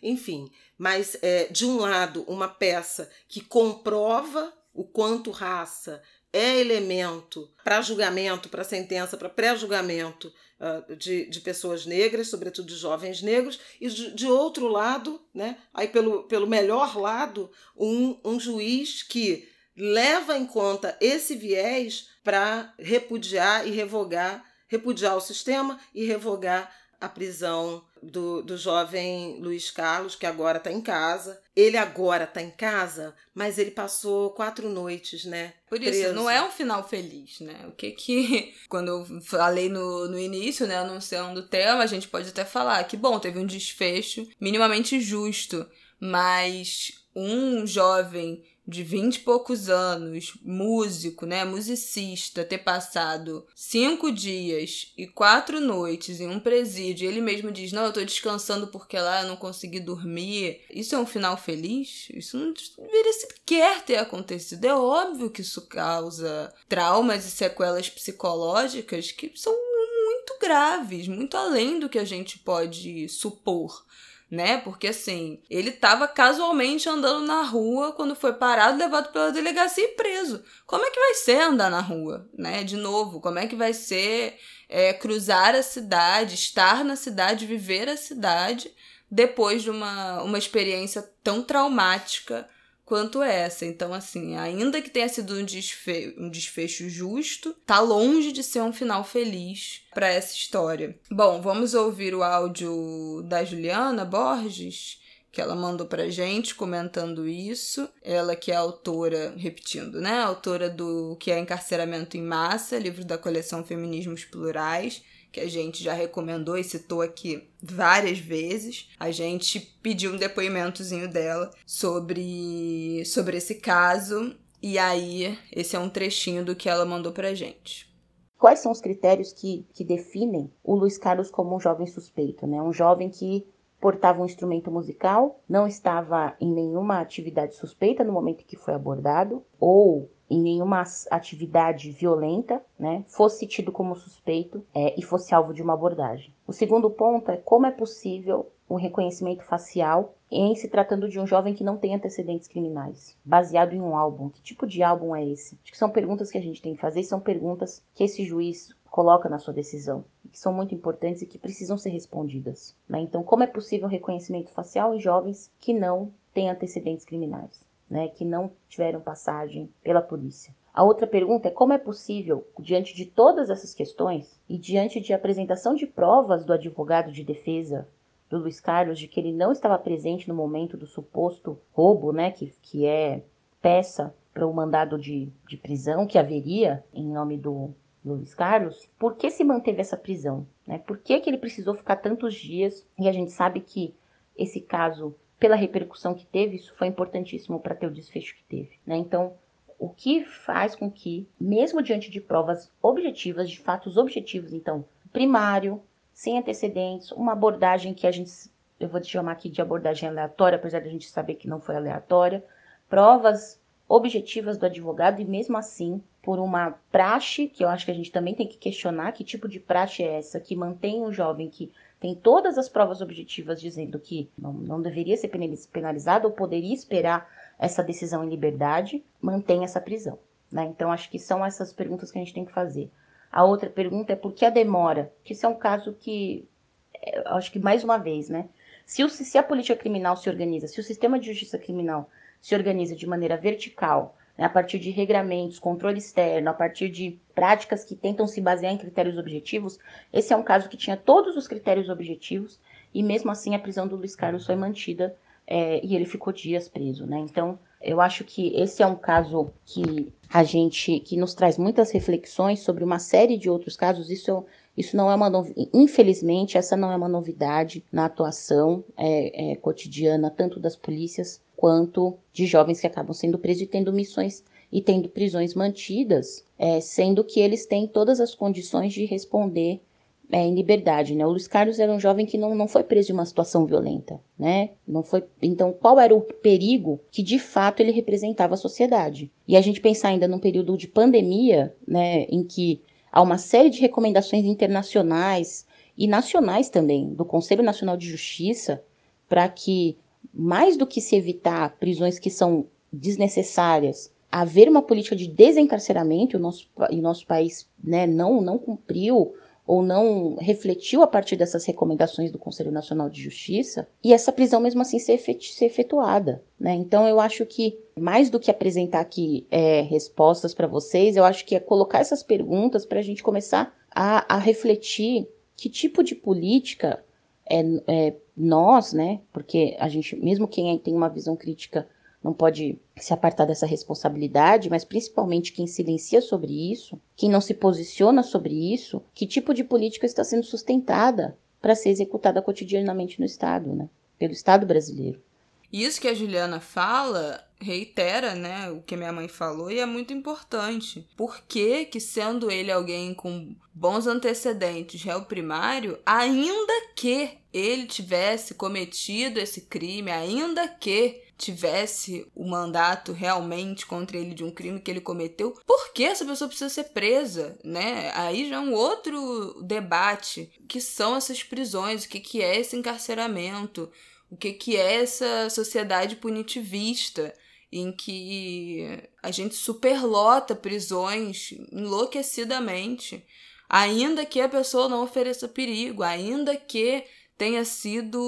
enfim. Mas, é, de um lado, uma peça que comprova o quanto raça é elemento para julgamento, para sentença, para pré-julgamento uh, de, de pessoas negras, sobretudo de jovens negros, e de, de, outro lado, né, aí pelo, pelo melhor lado, um, um juiz que leva em conta esse viés para repudiar e revogar, repudiar o sistema e revogar a prisão do, do jovem Luiz Carlos, que agora está em casa. Ele agora está em casa, mas ele passou quatro noites, né? Por isso, preso. não é um final feliz, né? O que que. Quando eu falei no, no início, né, anunciando o tema, a gente pode até falar que, bom, teve um desfecho minimamente justo, mas um jovem de vinte e poucos anos, músico, né, musicista, ter passado cinco dias e quatro noites em um presídio, ele mesmo diz: Não, eu tô descansando porque lá eu não consegui dormir. Isso é um final feliz? Isso não deveria sequer ter acontecido. É óbvio que isso causa traumas e sequelas psicológicas que são muito graves, muito além do que a gente pode supor né? Porque assim, ele tava casualmente andando na rua quando foi parado, levado pela delegacia e preso. Como é que vai ser andar na rua, né? De novo, como é que vai ser é, cruzar a cidade, estar na cidade, viver a cidade depois de uma, uma experiência tão traumática quanto essa. Então, assim, ainda que tenha sido um, desfe um desfecho justo, tá longe de ser um final feliz para essa história. Bom, vamos ouvir o áudio da Juliana Borges que ela mandou pra gente comentando isso. Ela que é autora, repetindo, né? Autora do que é Encarceramento em Massa, livro da coleção Feminismos Plurais que a gente já recomendou e citou aqui várias vezes. A gente pediu um depoimentozinho dela sobre, sobre esse caso. E aí, esse é um trechinho do que ela mandou pra gente. Quais são os critérios que, que definem o Luiz Carlos como um jovem suspeito? Né? Um jovem que portava um instrumento musical, não estava em nenhuma atividade suspeita no momento que foi abordado, ou em nenhuma atividade violenta, né, fosse tido como suspeito é, e fosse alvo de uma abordagem. O segundo ponto é como é possível o reconhecimento facial em se tratando de um jovem que não tem antecedentes criminais, baseado em um álbum. Que tipo de álbum é esse? Acho que são perguntas que a gente tem que fazer, são perguntas que esse juiz coloca na sua decisão, que são muito importantes e que precisam ser respondidas. Né? Então, como é possível o reconhecimento facial em jovens que não têm antecedentes criminais? Né, que não tiveram passagem pela polícia. A outra pergunta é como é possível, diante de todas essas questões e diante de apresentação de provas do advogado de defesa do Luiz Carlos de que ele não estava presente no momento do suposto roubo, né, que, que é peça para o mandado de, de prisão que haveria em nome do, do Luiz Carlos, por que se manteve essa prisão? Né? Por que, que ele precisou ficar tantos dias? E a gente sabe que esse caso, pela repercussão que teve, isso foi importantíssimo para ter o desfecho que teve. Né? Então, o que faz com que, mesmo diante de provas objetivas, de fatos objetivos, então, primário, sem antecedentes, uma abordagem que a gente, eu vou chamar aqui de abordagem aleatória, apesar de a gente saber que não foi aleatória, provas objetivas do advogado e mesmo assim, por uma praxe, que eu acho que a gente também tem que questionar, que tipo de praxe é essa que mantém um jovem que tem todas as provas objetivas dizendo que não, não deveria ser penalizado ou poderia esperar essa decisão em liberdade, mantém essa prisão. Né? Então, acho que são essas perguntas que a gente tem que fazer. A outra pergunta é por que a demora? Que isso é um caso que, é, acho que mais uma vez, né? Se, o, se a política criminal se organiza, se o sistema de justiça criminal se organiza de maneira vertical, né, a partir de regramentos, controle externo, a partir de práticas que tentam se basear em critérios objetivos, esse é um caso que tinha todos os critérios objetivos e mesmo assim a prisão do Luiz Carlos foi mantida é, e ele ficou dias preso, né? Então, eu acho que esse é um caso que a gente que nos traz muitas reflexões sobre uma série de outros casos. Isso, isso não é uma. Infelizmente, essa não é uma novidade na atuação é, é, cotidiana, tanto das polícias quanto de jovens que acabam sendo presos e tendo missões e tendo prisões mantidas, é, sendo que eles têm todas as condições de responder é, em liberdade, né? O Luiz Carlos era um jovem que não, não foi preso em uma situação violenta, né? Não foi. Então, qual era o perigo que de fato ele representava à sociedade? E a gente pensar ainda num período de pandemia, né, em que há uma série de recomendações internacionais e nacionais também do Conselho Nacional de Justiça para que mais do que se evitar prisões que são desnecessárias, haver uma política de desencarceramento, o nosso, e o nosso país né, não, não cumpriu ou não refletiu a partir dessas recomendações do Conselho Nacional de Justiça, e essa prisão mesmo assim ser, ser efetuada. Né? Então eu acho que, mais do que apresentar aqui é, respostas para vocês, eu acho que é colocar essas perguntas para a gente começar a, a refletir que tipo de política é, é, nós, né? Porque a gente, mesmo quem tem uma visão crítica, não pode se apartar dessa responsabilidade, mas principalmente quem silencia sobre isso, quem não se posiciona sobre isso, que tipo de política está sendo sustentada para ser executada cotidianamente no Estado, né? Pelo Estado brasileiro. Isso que a Juliana fala reitera, né, o que minha mãe falou e é muito importante. Por que que sendo ele alguém com bons antecedentes, réu primário, ainda que ele tivesse cometido esse crime, ainda que tivesse o mandato realmente contra ele de um crime que ele cometeu, por que essa pessoa precisa ser presa, né? Aí já é um outro debate, que são essas prisões, o que, que é esse encarceramento, o que, que é essa sociedade punitivista em que a gente superlota prisões enlouquecidamente, ainda que a pessoa não ofereça perigo, ainda que tenha sido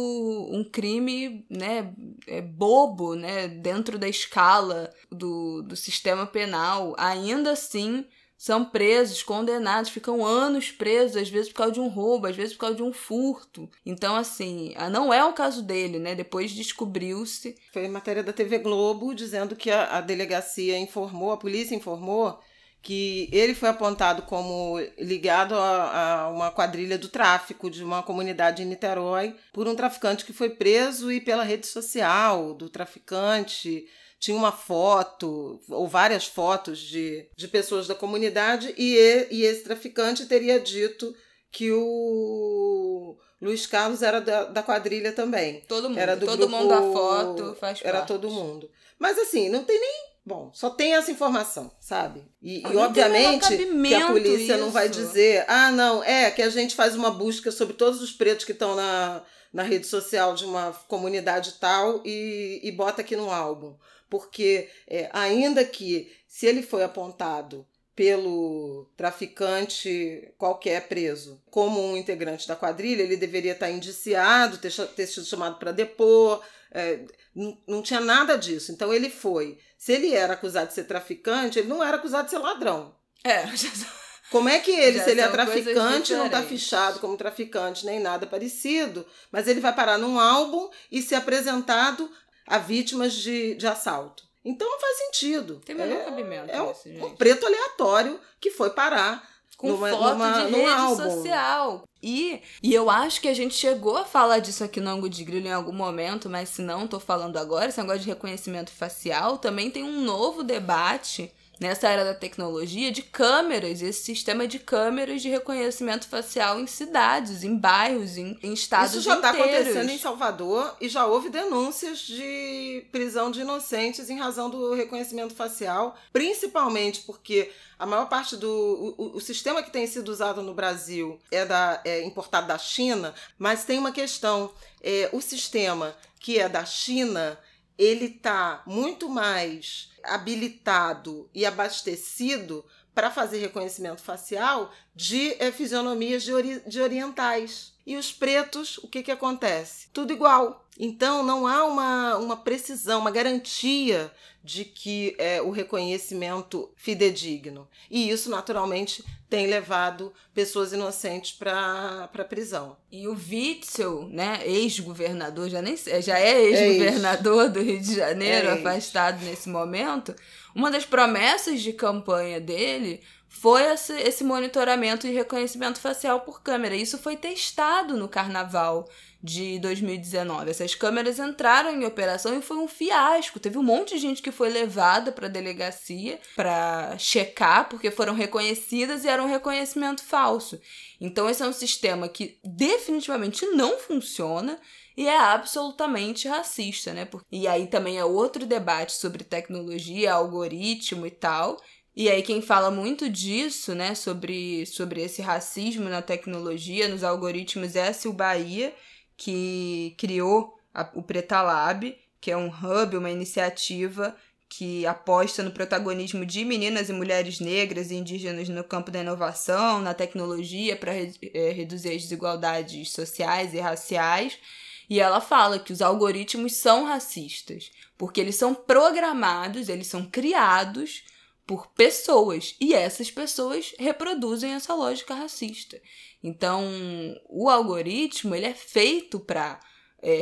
um crime né, é, bobo né, dentro da escala do, do sistema penal, ainda assim são presos, condenados, ficam anos presos, às vezes por causa de um roubo, às vezes por causa de um furto. Então, assim, não é o caso dele, né? Depois descobriu-se. Foi matéria da TV Globo dizendo que a, a delegacia informou, a polícia informou que ele foi apontado como ligado a, a, uma quadrilha do tráfico de uma comunidade em Niterói por um traficante que foi preso e pela rede social do traficante tinha uma foto ou várias fotos de, de pessoas da comunidade e, e esse traficante teria dito que o Luiz Carlos era da, da quadrilha também. Todo mundo. Era do todo grupo, mundo a foto faz Era parte. todo mundo. Mas assim, não tem nem Bom, só tem essa informação, sabe? E, e obviamente que a polícia isso. não vai dizer, ah, não, é que a gente faz uma busca sobre todos os pretos que estão na, na rede social de uma comunidade tal e, e bota aqui no álbum. Porque, é, ainda que se ele foi apontado pelo traficante qualquer preso como um integrante da quadrilha, ele deveria estar indiciado, ter, ter sido chamado para depor. É, não, não tinha nada disso. Então ele foi. Se ele era acusado de ser traficante, ele não era acusado de ser ladrão. É. Como é que ele, Já se ele é traficante, não está fichado como traficante nem nada parecido, mas ele vai parar num álbum e ser apresentado a vítimas de, de assalto. Então não faz sentido. Tem menor é, cabimento é um, isso, um preto aleatório que foi parar com numa- foto numa- de rede álbum. social. E, e eu acho que a gente chegou a falar disso aqui no Ângulo de Grilo em algum momento, mas se não, tô falando agora, esse negócio de reconhecimento facial, também tem um novo debate nessa era da tecnologia de câmeras, esse sistema de câmeras de reconhecimento facial em cidades, em bairros, em, em estados Isso já está acontecendo em Salvador e já houve denúncias de prisão de inocentes em razão do reconhecimento facial, principalmente porque a maior parte do o, o- o sistema que tem sido usado no Brasil é, da, é importado da China, mas tem uma questão: é, o sistema que é da China ele está muito mais habilitado e abastecido para fazer reconhecimento facial de eh, fisionomias de, ori- de orientais. E os pretos, o que, que acontece? Tudo igual. Então, não há uma, uma precisão, uma garantia de que é o reconhecimento fidedigno. E isso, naturalmente, tem levado pessoas inocentes para a prisão. E o Witzel, né, ex-governador, já, nem, já é ex-governador do Rio de Janeiro, É ex. afastado nesse momento, uma das promessas de campanha dele foi esse, esse monitoramento e reconhecimento facial por câmera. Isso foi testado no carnaval de 2019. Essas câmeras entraram em operação e foi um fiasco. Teve um monte de gente que foi levada para delegacia para checar, porque foram reconhecidas e era um reconhecimento falso. Então, esse é um sistema que definitivamente não funciona e é absolutamente racista, né? E aí também é outro debate sobre tecnologia, algoritmo e tal. E aí quem fala muito disso, né, sobre, sobre esse racismo na tecnologia, nos algoritmos, é a Sil Bahia, que criou a- o Preta Lab, que é um hub, uma iniciativa que aposta no protagonismo de meninas e mulheres negras e indígenas no campo da inovação, na tecnologia, para reduzir as desigualdades sociais e raciais. E ela fala que os algoritmos são racistas, porque eles são programados, eles são criados por pessoas, e essas pessoas reproduzem essa lógica racista. Então, o algoritmo ele é feito para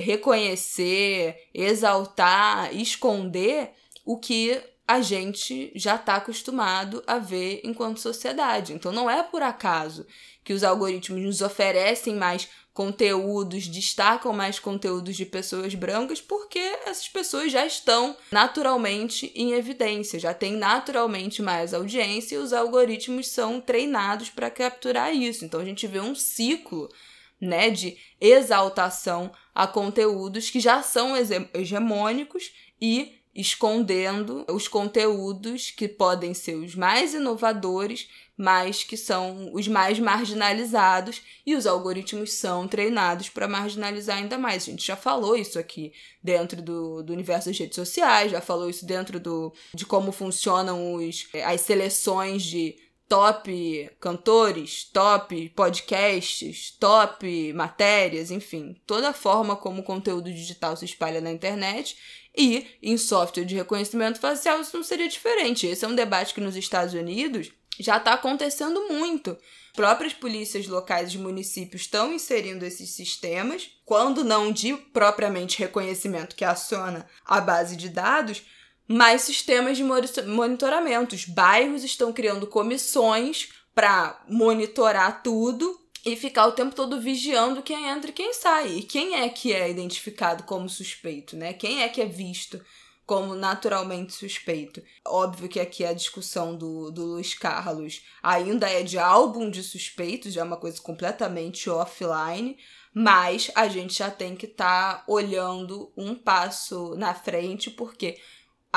reconhecer, exaltar, esconder o que a gente já está acostumado a ver enquanto sociedade. Então, não é por acaso que os algoritmos nos oferecem mais conteúdos, destacam mais conteúdos de pessoas brancas, porque essas pessoas já estão naturalmente em evidência, já têm naturalmente mais audiência e os algoritmos são treinados para capturar isso. Então a gente vê um ciclo né, de exaltação a conteúdos que já são hege- hegemônicos e escondendo os conteúdos que podem ser os mais inovadores, mas que são os mais marginalizados e os algoritmos são treinados para marginalizar ainda mais. A gente já falou isso aqui dentro do, do universo das redes sociais, já falou isso dentro do, de como funcionam os, as seleções de top cantores, top podcasts, top matérias, enfim, toda a forma como o conteúdo digital se espalha na internet e em software de reconhecimento facial isso não seria diferente. Esse é um debate que nos Estados Unidos já está acontecendo muito. Próprias polícias locais de municípios estão inserindo esses sistemas, quando não de propriamente reconhecimento que aciona a base de dados, mas sistemas de monitoramento. Os bairros estão criando comissões para monitorar tudo e ficar o tempo todo vigiando quem entra e quem sai. E quem é que é identificado como suspeito, né? Quem é que é visto como naturalmente suspeito. Óbvio que aqui a discussão do, do Luiz Carlos ainda é de álbum de suspeitos, já é uma coisa completamente offline, mas a gente já tem que estar olhando um passo na frente, porque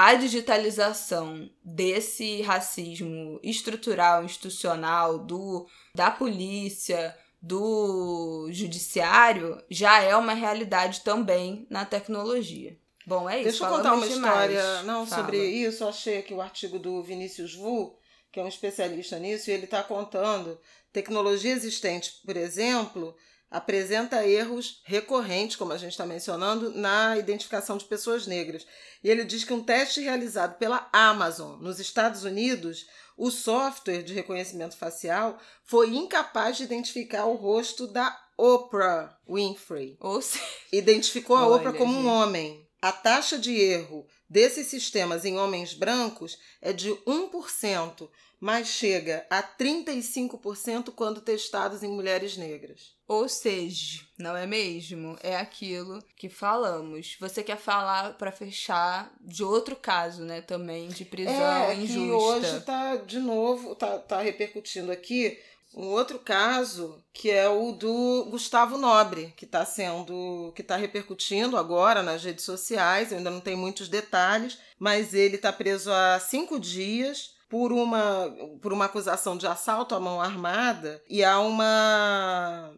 a digitalização desse racismo estrutural, institucional, do, da polícia, do judiciário, já é uma realidade também na tecnologia. Bom, é isso. Deixa eu contar uma demais. história não, Fala. sobre isso. Eu achei aqui o artigo do Vinícius Vu, que é um especialista nisso, e ele está contando tecnologia existente, por exemplo, apresenta erros recorrentes, como a gente está mencionando, na identificação de pessoas negras. E ele diz que um teste realizado pela Amazon nos Estados Unidos, o software de reconhecimento facial foi incapaz de identificar o rosto da Oprah Winfrey. Ou seja, Identificou a Olha, Oprah como um gente. homem. A taxa de erro desses sistemas em homens brancos é de 1%, mas chega a 35% quando testados em mulheres negras. ou seja, não é mesmo? É aquilo que falamos. Você quer falar pra fechar de outro caso, né, também de prisão é, que injusta. hoje tá de novo, tá, tá repercutindo aqui um outro caso que é o do Gustavo Nobre, que está sendo, que está repercutindo agora nas redes sociais. Eu ainda não tenho muitos detalhes, mas ele está preso há cinco dias por uma, por uma acusação de assalto à mão armada e há uma,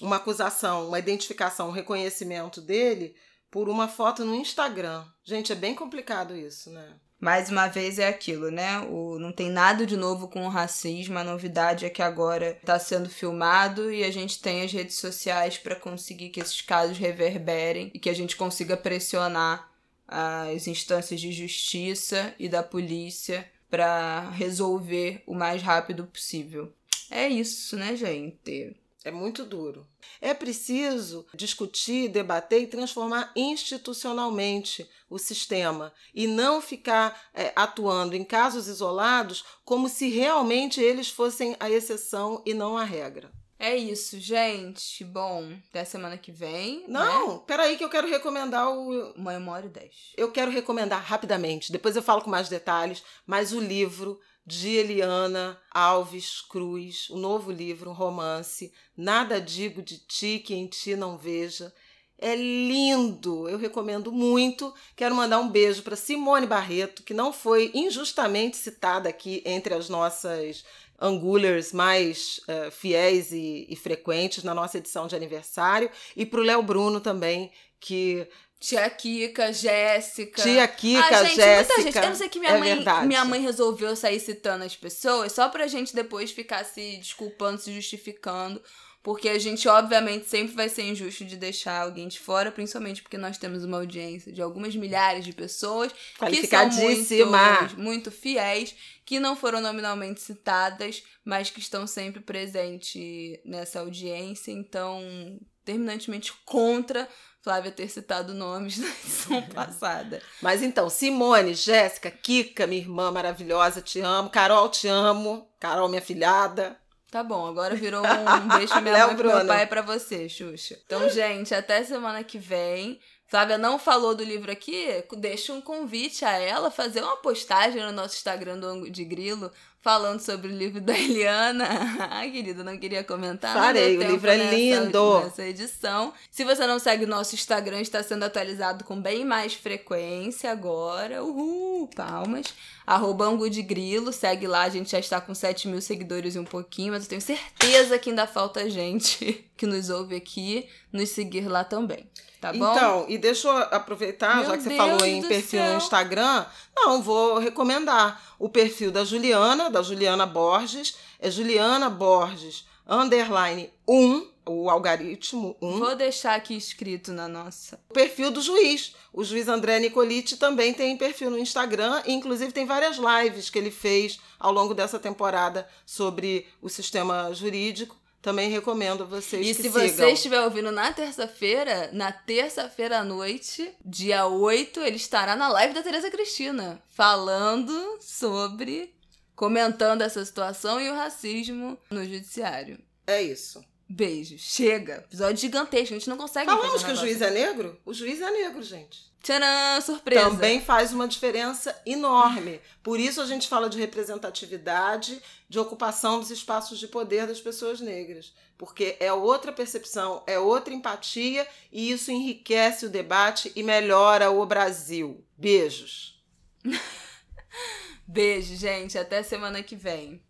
uma acusação, uma identificação, um reconhecimento dele por uma foto no Instagram. Gente, é bem complicado isso, né? Mais uma vez é aquilo, né? O, não tem nada de novo com o racismo. A novidade é que agora está sendo filmado e a gente tem as redes sociais para conseguir que esses casos reverberem e que a gente consiga pressionar as instâncias de justiça e da polícia para resolver o mais rápido possível. É isso, né, gente? É muito duro. É preciso discutir, debater e transformar institucionalmente o sistema e não ficar é, atuando em casos isolados como se realmente eles fossem a exceção e não a regra. É isso, gente. Bom, até semana que vem. Né? Não, peraí que eu quero recomendar o. Uma hora e dez. Eu quero recomendar rapidamente, depois eu falo com mais detalhes, mas o livro de Eliana Alves Cruz, o novo livro, um romance, Nada Digo de Ti que em Ti Não Veja. É lindo, eu recomendo muito. Quero mandar um beijo para Simone Barreto, que não foi injustamente citada aqui entre as nossas angulers mais uh, fiéis e, e, frequentes na nossa edição de aniversário, e para o Léo Bruno também, que Tia Kika, Jéssica. Tia Kika, ah, gente, Jéssica. Muita gente. Eu não sei que minha, é mãe, verdade. minha mãe resolveu sair citando as pessoas só pra gente depois ficar se desculpando, se justificando. Porque a gente, obviamente, sempre vai ser injusto de deixar alguém de fora, principalmente porque nós temos uma audiência de algumas milhares de pessoas que são muito, muito fiéis, que não foram nominalmente citadas, mas que estão sempre presentes nessa audiência. Então, terminantemente contra Flávia ter citado nomes na edição passada. Mas então, Simone, Jéssica, Kika, minha irmã maravilhosa, te amo. Carol, te amo. Carol, minha filhada. Tá bom, agora virou um beijo pra minha mãe pro meu pai pra você, Xuxa. Então, gente, até semana que vem. Flávia não falou do livro aqui, deixa um convite a ela fazer uma postagem no nosso Instagram do de Grilo falando sobre o livro da Eliana. Ai, querida, não queria comentar. Farei, o livro é nessa, lindo. Nessa edição. Se você não segue o nosso Instagram, está sendo atualizado com bem mais frequência agora. Uhul, palmas. Arroba Angu de Grilo, segue lá, a gente já está com 7 mil seguidores e um pouquinho, mas eu tenho certeza que ainda falta gente que nos ouve aqui nos seguir lá também. Tá bom? Então, e deixa eu aproveitar, Meu já que você Deus falou em perfil céu. no Instagram, não, vou recomendar o perfil da Juliana, da Juliana Borges, é Juliana Borges, underline 1, o algoritmo 1. Vou deixar aqui escrito na nossa. O perfil do juiz. O juiz André Nicoliti também tem perfil no Instagram, e inclusive tem várias lives que ele fez ao longo dessa temporada sobre o sistema jurídico. Também recomendo a vocês E que se sigam. você estiver ouvindo na terça-feira, na terça-feira à noite, dia 8, ele estará na live da Tereza Cristina, falando sobre. comentando essa situação e o racismo no judiciário. É isso. Beijo. Chega. Episódio gigantesco. A gente não consegue Falamos que o juiz é negro? O juiz é negro, gente. Tcharam! Surpresa! Também faz uma diferença enorme. Por isso a gente fala de representatividade, de ocupação dos espaços de poder das pessoas negras. Porque é outra percepção, é outra empatia e isso enriquece o debate e melhora o Brasil. Beijos. Beijo, gente. Até semana que vem.